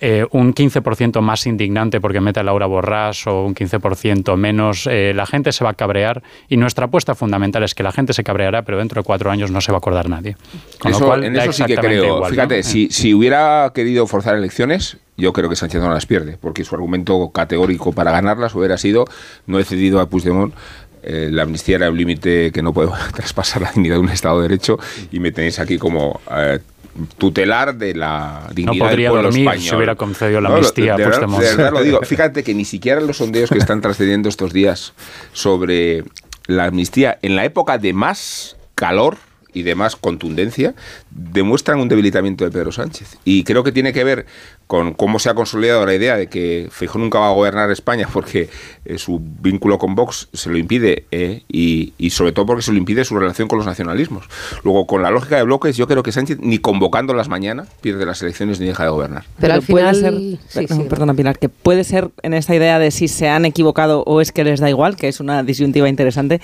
eh, un 15% más indignante porque mete a Laura Borrás o un 15% menos? Eh, la gente se va a cabrear y nuestra apuesta fundamental es que la gente se cabreará, pero dentro de cuatro años no se va a acordar nadie. Con lo cual, en eso sí que creo. Fíjate, si, si hubiera querido forzar elecciones, yo creo que Sánchez no las pierde, porque su argumento categórico para ganarlas hubiera sido no he cedido a Puigdemont eh, la amnistía era un límite que no puede traspasar la dignidad de un Estado de Derecho y me tenéis aquí como eh, tutelar de la dignidad no podría del dormir si hubiera concedido la amnistía. de, verdad, lo digo. Fíjate que ni siquiera los sondeos que están trascendiendo estos días sobre la amnistía en la época de más calor y de más contundencia demuestran un debilitamiento de Pedro Sánchez. Y creo que tiene que ver con cómo se ha consolidado la idea de que Feijóo nunca va a gobernar España porque eh, su vínculo con Vox se lo impide eh, y, sobre todo porque se lo impide su relación con los nacionalismos. Luego, con la lógica de bloques, yo creo que Sánchez ni convocando las mañanas pierde las elecciones ni deja de gobernar. Pero, al final, puede ser, perdona Pilar, que puede ser en esta idea de si se han equivocado o es que les da igual, que es una disyuntiva interesante.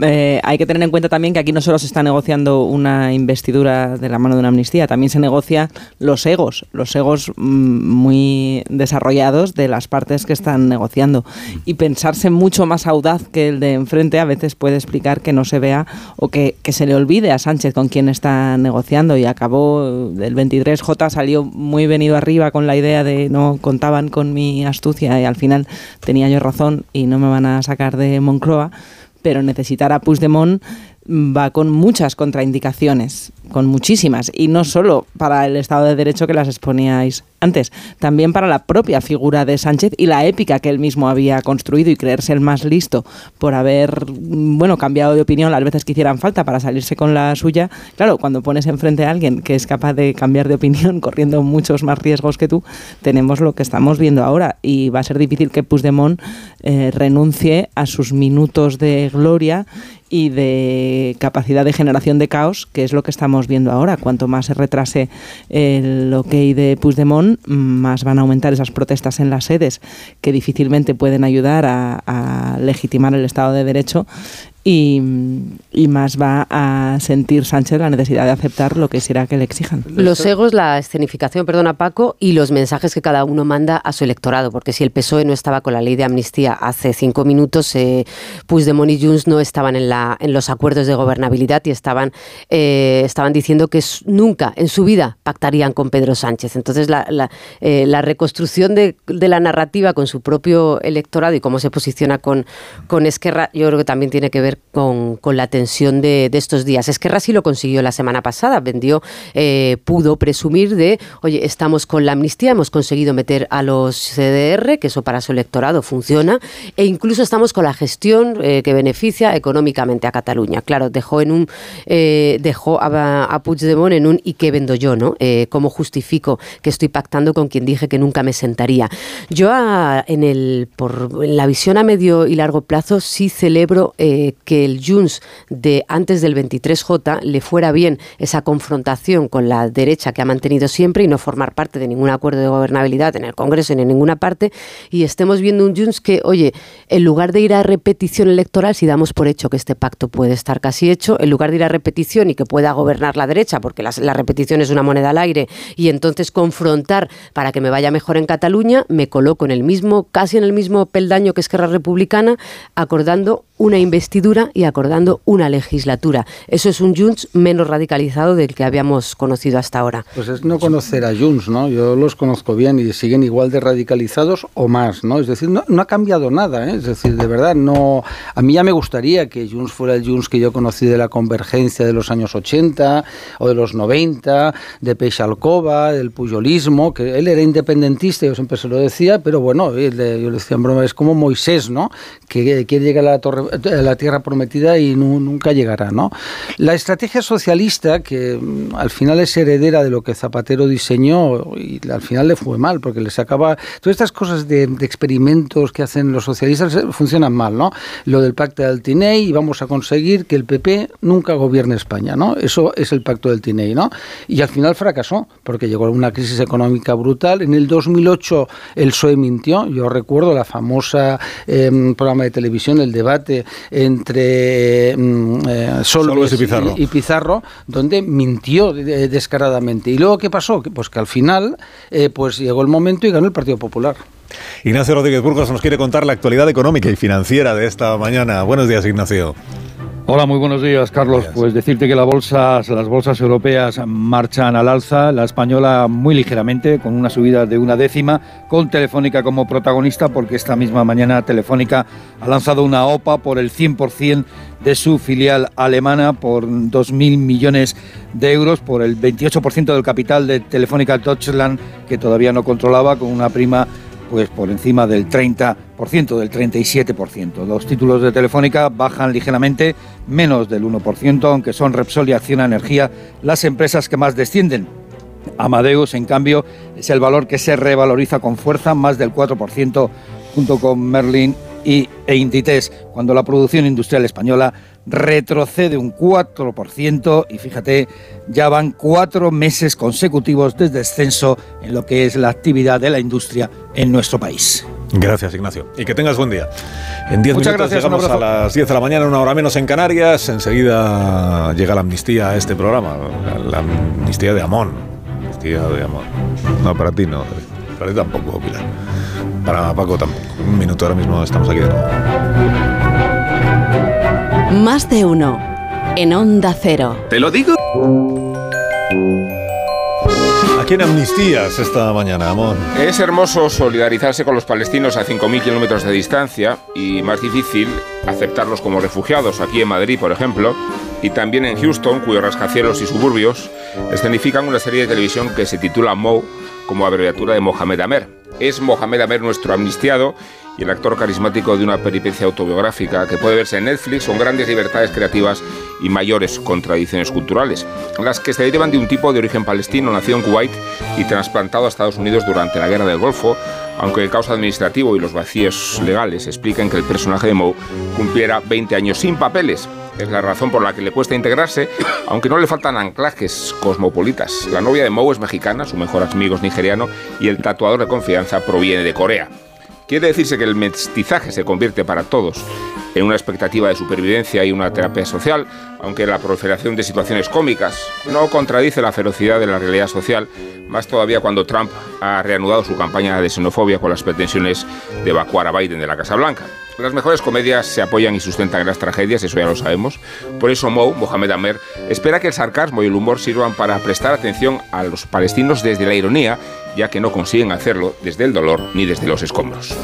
Eh, hay que tener en cuenta también que aquí no solo se está negociando una investidura de la mano de una amnistía, también se negocia los egos, los egos mm, muy desarrollados de las partes que están negociando. Y pensarse mucho más audaz que el de enfrente a veces puede explicar que no se vea o que, que se le olvide a Sánchez con quien está negociando. Y acabó el 23J salió muy venido arriba con la idea de no contaban con mi astucia y al final tenía yo razón y no me van a sacar de Moncloa, pero necesitar a Puigdemont va con muchas contraindicaciones, con muchísimas, y no solo para el Estado de Derecho que las exponíais antes, también para la propia figura de Sánchez y la épica que él mismo había construido y creerse el más listo por haber, bueno, cambiado de opinión las veces que hicieran falta para salirse con la suya. Claro, cuando pones enfrente a alguien que es capaz de cambiar de opinión corriendo muchos más riesgos que tú, tenemos lo que estamos viendo ahora y va a ser difícil que Puigdemont eh, renuncie a sus minutos de gloria y de capacidad de generación de caos, que es lo que estamos viendo ahora. Cuanto más se retrase el ok de Puigdemont, más van a aumentar esas protestas en las sedes, que difícilmente pueden ayudar a legitimar el Estado de Derecho y, más va a sentir Sánchez la necesidad de aceptar lo que será que le exijan. Los egos, la escenificación, perdona Paco, y los mensajes que cada uno manda a su electorado, porque si el PSOE no estaba con la ley de amnistía hace cinco minutos, eh, Puigdemont y Junts no estaban en, la, en los acuerdos de gobernabilidad y estaban, eh, estaban diciendo que nunca en su vida pactarían con Pedro Sánchez. Entonces la, la, eh, la reconstrucción de, de, la narrativa con su propio electorado y cómo se posiciona con, con Esquerra, yo creo que también tiene que ver con, la tensión de, estos días. Es que Rasi lo consiguió la semana pasada, vendió, eh, pudo presumir de, oye, estamos con la amnistía, hemos conseguido meter a los CDR, que eso para su electorado funciona, e incluso estamos con la gestión eh, que beneficia económicamente a Cataluña. Claro, dejó en un eh, dejó a, Puigdemont en un y qué vendo yo, ¿no? ¿Cómo justifico que estoy pactando con quien dije que nunca me sentaría? Yo en el por en la visión a medio y largo plazo sí celebro que el Junts de antes del 23J le fuera bien esa confrontación con la derecha que ha mantenido siempre y no formar parte de ningún acuerdo de gobernabilidad en el Congreso ni en ninguna parte. Y estemos viendo un Junts que, oye, en lugar de ir a repetición electoral, si damos por hecho que este pacto puede estar casi hecho, en lugar de ir a repetición y que pueda gobernar la derecha, porque la, la repetición es una moneda al aire, y entonces confrontar para que me vaya mejor en Cataluña, me coloco en el mismo, casi en el mismo peldaño que Esquerra Republicana, acordando una investidura y acordando una legislatura. Eso es un Junts menos radicalizado del que habíamos conocido hasta ahora. Pues es no conocer a Junts, ¿no? Yo los conozco bien y siguen igual de radicalizados o más, ¿no? Es decir, no, ha cambiado nada, ¿eh? Es decir, de verdad, no... A mí ya me gustaría que Junts fuera el Junts que yo conocí de la convergencia de los años 80 o de los 90, de Peixalcova, del puyolismo, que él era independentista, yo siempre se lo decía, pero bueno, yo le decía en broma, es como Moisés, ¿no? Que quiere llegar a la torre la tierra prometida y nunca llegará. ¿no? La estrategia socialista, que mm, al final es heredera de lo que Zapatero diseñó y al final le fue mal, porque le sacaba. Todas estas cosas de, experimentos que hacen los socialistas eh, funcionan mal. ¿no? Lo del pacto del Tinei y vamos a conseguir que el PP nunca gobierne España. ¿no? Eso es el pacto del Tinei. ¿no? Y al final fracasó, porque llegó una crisis económica brutal. En el 2008 el PSOE mintió. Yo recuerdo la famosa em, programa de televisión, el debate entre mm, eh, Solves, y, Pizarro. donde mintió descaradamente. ¿Y luego qué pasó? Pues que al final eh, pues llegó el momento y ganó el Partido Popular. Ignacio Rodríguez Burgos nos quiere contar la actualidad económica y financiera de esta mañana. Buenos días, Ignacio. Hola, muy buenos días, Carlos. Pues decirte que las bolsas, las bolsas europeas marchan al alza, la española muy ligeramente, con una subida de una décima, con Telefónica como protagonista, porque esta misma mañana Telefónica ha lanzado una OPA por el 100% de su filial alemana por 2.000 millones de euros, por el 28% del capital de Telefónica Deutschland, que todavía no controlaba, con una prima pues por encima del 30%, del 37%. Los títulos de Telefónica bajan ligeramente, menos del 1%, aunque son Repsol y Acciona Energía las empresas que más descienden. Amadeus, en cambio, es el valor que se revaloriza con fuerza, más del 4%, junto con Merlin y e Inditex, cuando la producción industrial española retrocede un 4% y fíjate, ya van cuatro meses consecutivos de descenso en lo que es la actividad de la industria en nuestro país. Gracias, Ignacio. Y que tengas buen día. En 10 Muchas minutos gracias, llegamos a las 10 de la mañana, una hora menos en Canarias. Enseguida llega la amnistía a este programa. La amnistía de Amón. Amnistía de Amón. No, para ti no. Para ti tampoco, Pilar. Para Paco tampoco. Un minuto ahora mismo estamos aquí de nuevo. Más de uno. En Onda Cero. ¿Te lo digo? Aquí en Amnistías esta mañana, Amón. Es hermoso solidarizarse con los palestinos a 5.000 kilómetros de distancia y más difícil aceptarlos como refugiados, aquí en Madrid, por ejemplo, y también en Houston, cuyos rascacielos y suburbios escenifican una serie de televisión que se titula Mo, como abreviatura de Mohamed Amer. Es Mohamed Amer nuestro amnistiado el actor carismático de una peripecia autobiográfica que puede verse en Netflix con grandes libertades creativas y mayores contradicciones culturales, las que se derivan de un tipo de origen palestino nacido en Kuwait y trasplantado a Estados Unidos durante la Guerra del Golfo, aunque el caos administrativo y los vacíos legales explican que el personaje de Moe cumpliera 20 años sin papeles. Es la razón por la que le cuesta integrarse, aunque no le faltan anclajes cosmopolitas. La novia de Moe es mexicana, su mejor amigo es nigeriano y el tatuador de confianza proviene de Corea. Quiere decirse que el mestizaje se convierte para todos en una expectativa de supervivencia y una terapia social, aunque la proliferación de situaciones cómicas no contradice la ferocidad de la realidad social, más todavía cuando Trump ha reanudado su campaña de xenofobia con las pretensiones de evacuar a Biden de la Casa Blanca. Las mejores comedias se apoyan y sustentan en las tragedias, eso ya lo sabemos. Por eso Mo, Mohamed Amer, espera que el sarcasmo y el humor sirvan para prestar atención a los palestinos desde la ironía, ya que no consiguen hacerlo desde el dolor ni desde los escombros.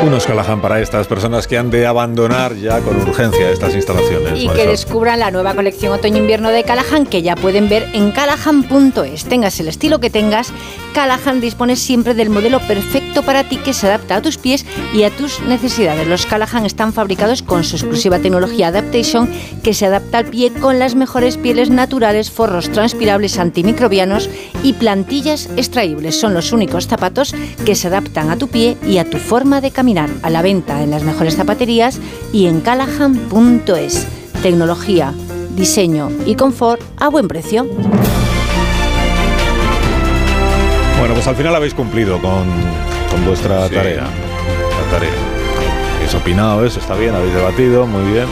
Unos Callahan para estas personas que han de abandonar ya con urgencia estas instalaciones. Y que descubran la nueva colección otoño-invierno de Callahan que ya pueden ver en callahan.es. Tengas el estilo que tengas, Callahan dispone siempre del modelo perfecto para ti que se adapta a tus pies y a tus necesidades. Los Callahan están fabricados con su exclusiva tecnología Adaptation que se adapta al pie con las mejores pieles naturales, forros transpirables antimicrobianos y plantillas extraíbles. Son los únicos zapatos que se adaptan a tu pie y a tu forma de caminar. A la venta en las mejores zapaterías y en callahan.es. Tecnología, diseño y confort a buen precio. Bueno, pues al final habéis cumplido con, con vuestra Sí. tarea. La tarea. Habéis opinado eso, está bien, habéis debatido, muy bien.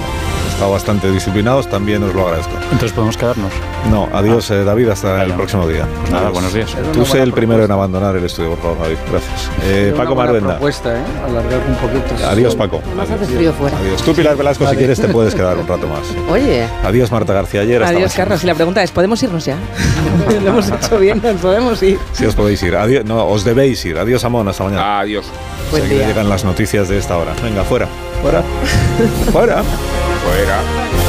Estado bastante disciplinados, también os lo agradezco. Entonces podemos quedarnos. No, adiós eh, David, hasta el próximo día. Pues nada, Adiós. buenos días. Tú sé el primero en abandonar el estudio, por favor, David. Gracias. Eh, Paco buena Maruenda. propuesta, ¿eh? Alargar un poquito. Adiós, Paco. Más hace frío fuera. Adiós. Tú, Pilar Velasco, si quieres, te puedes quedar un rato más. Oye. Adiós, Marta García. Ayer hasta Adiós, Carlos. Y la pregunta es, ¿podemos irnos ya? Lo hemos hecho bien, nos podemos ir. Si os podéis ir. Adiós, no, os debéis ir. Adiós, Amón. Hasta mañana. Adiós. Buen día. llegan las noticias de esta hora. Venga, fuera. Fuera. fuera. Fuera.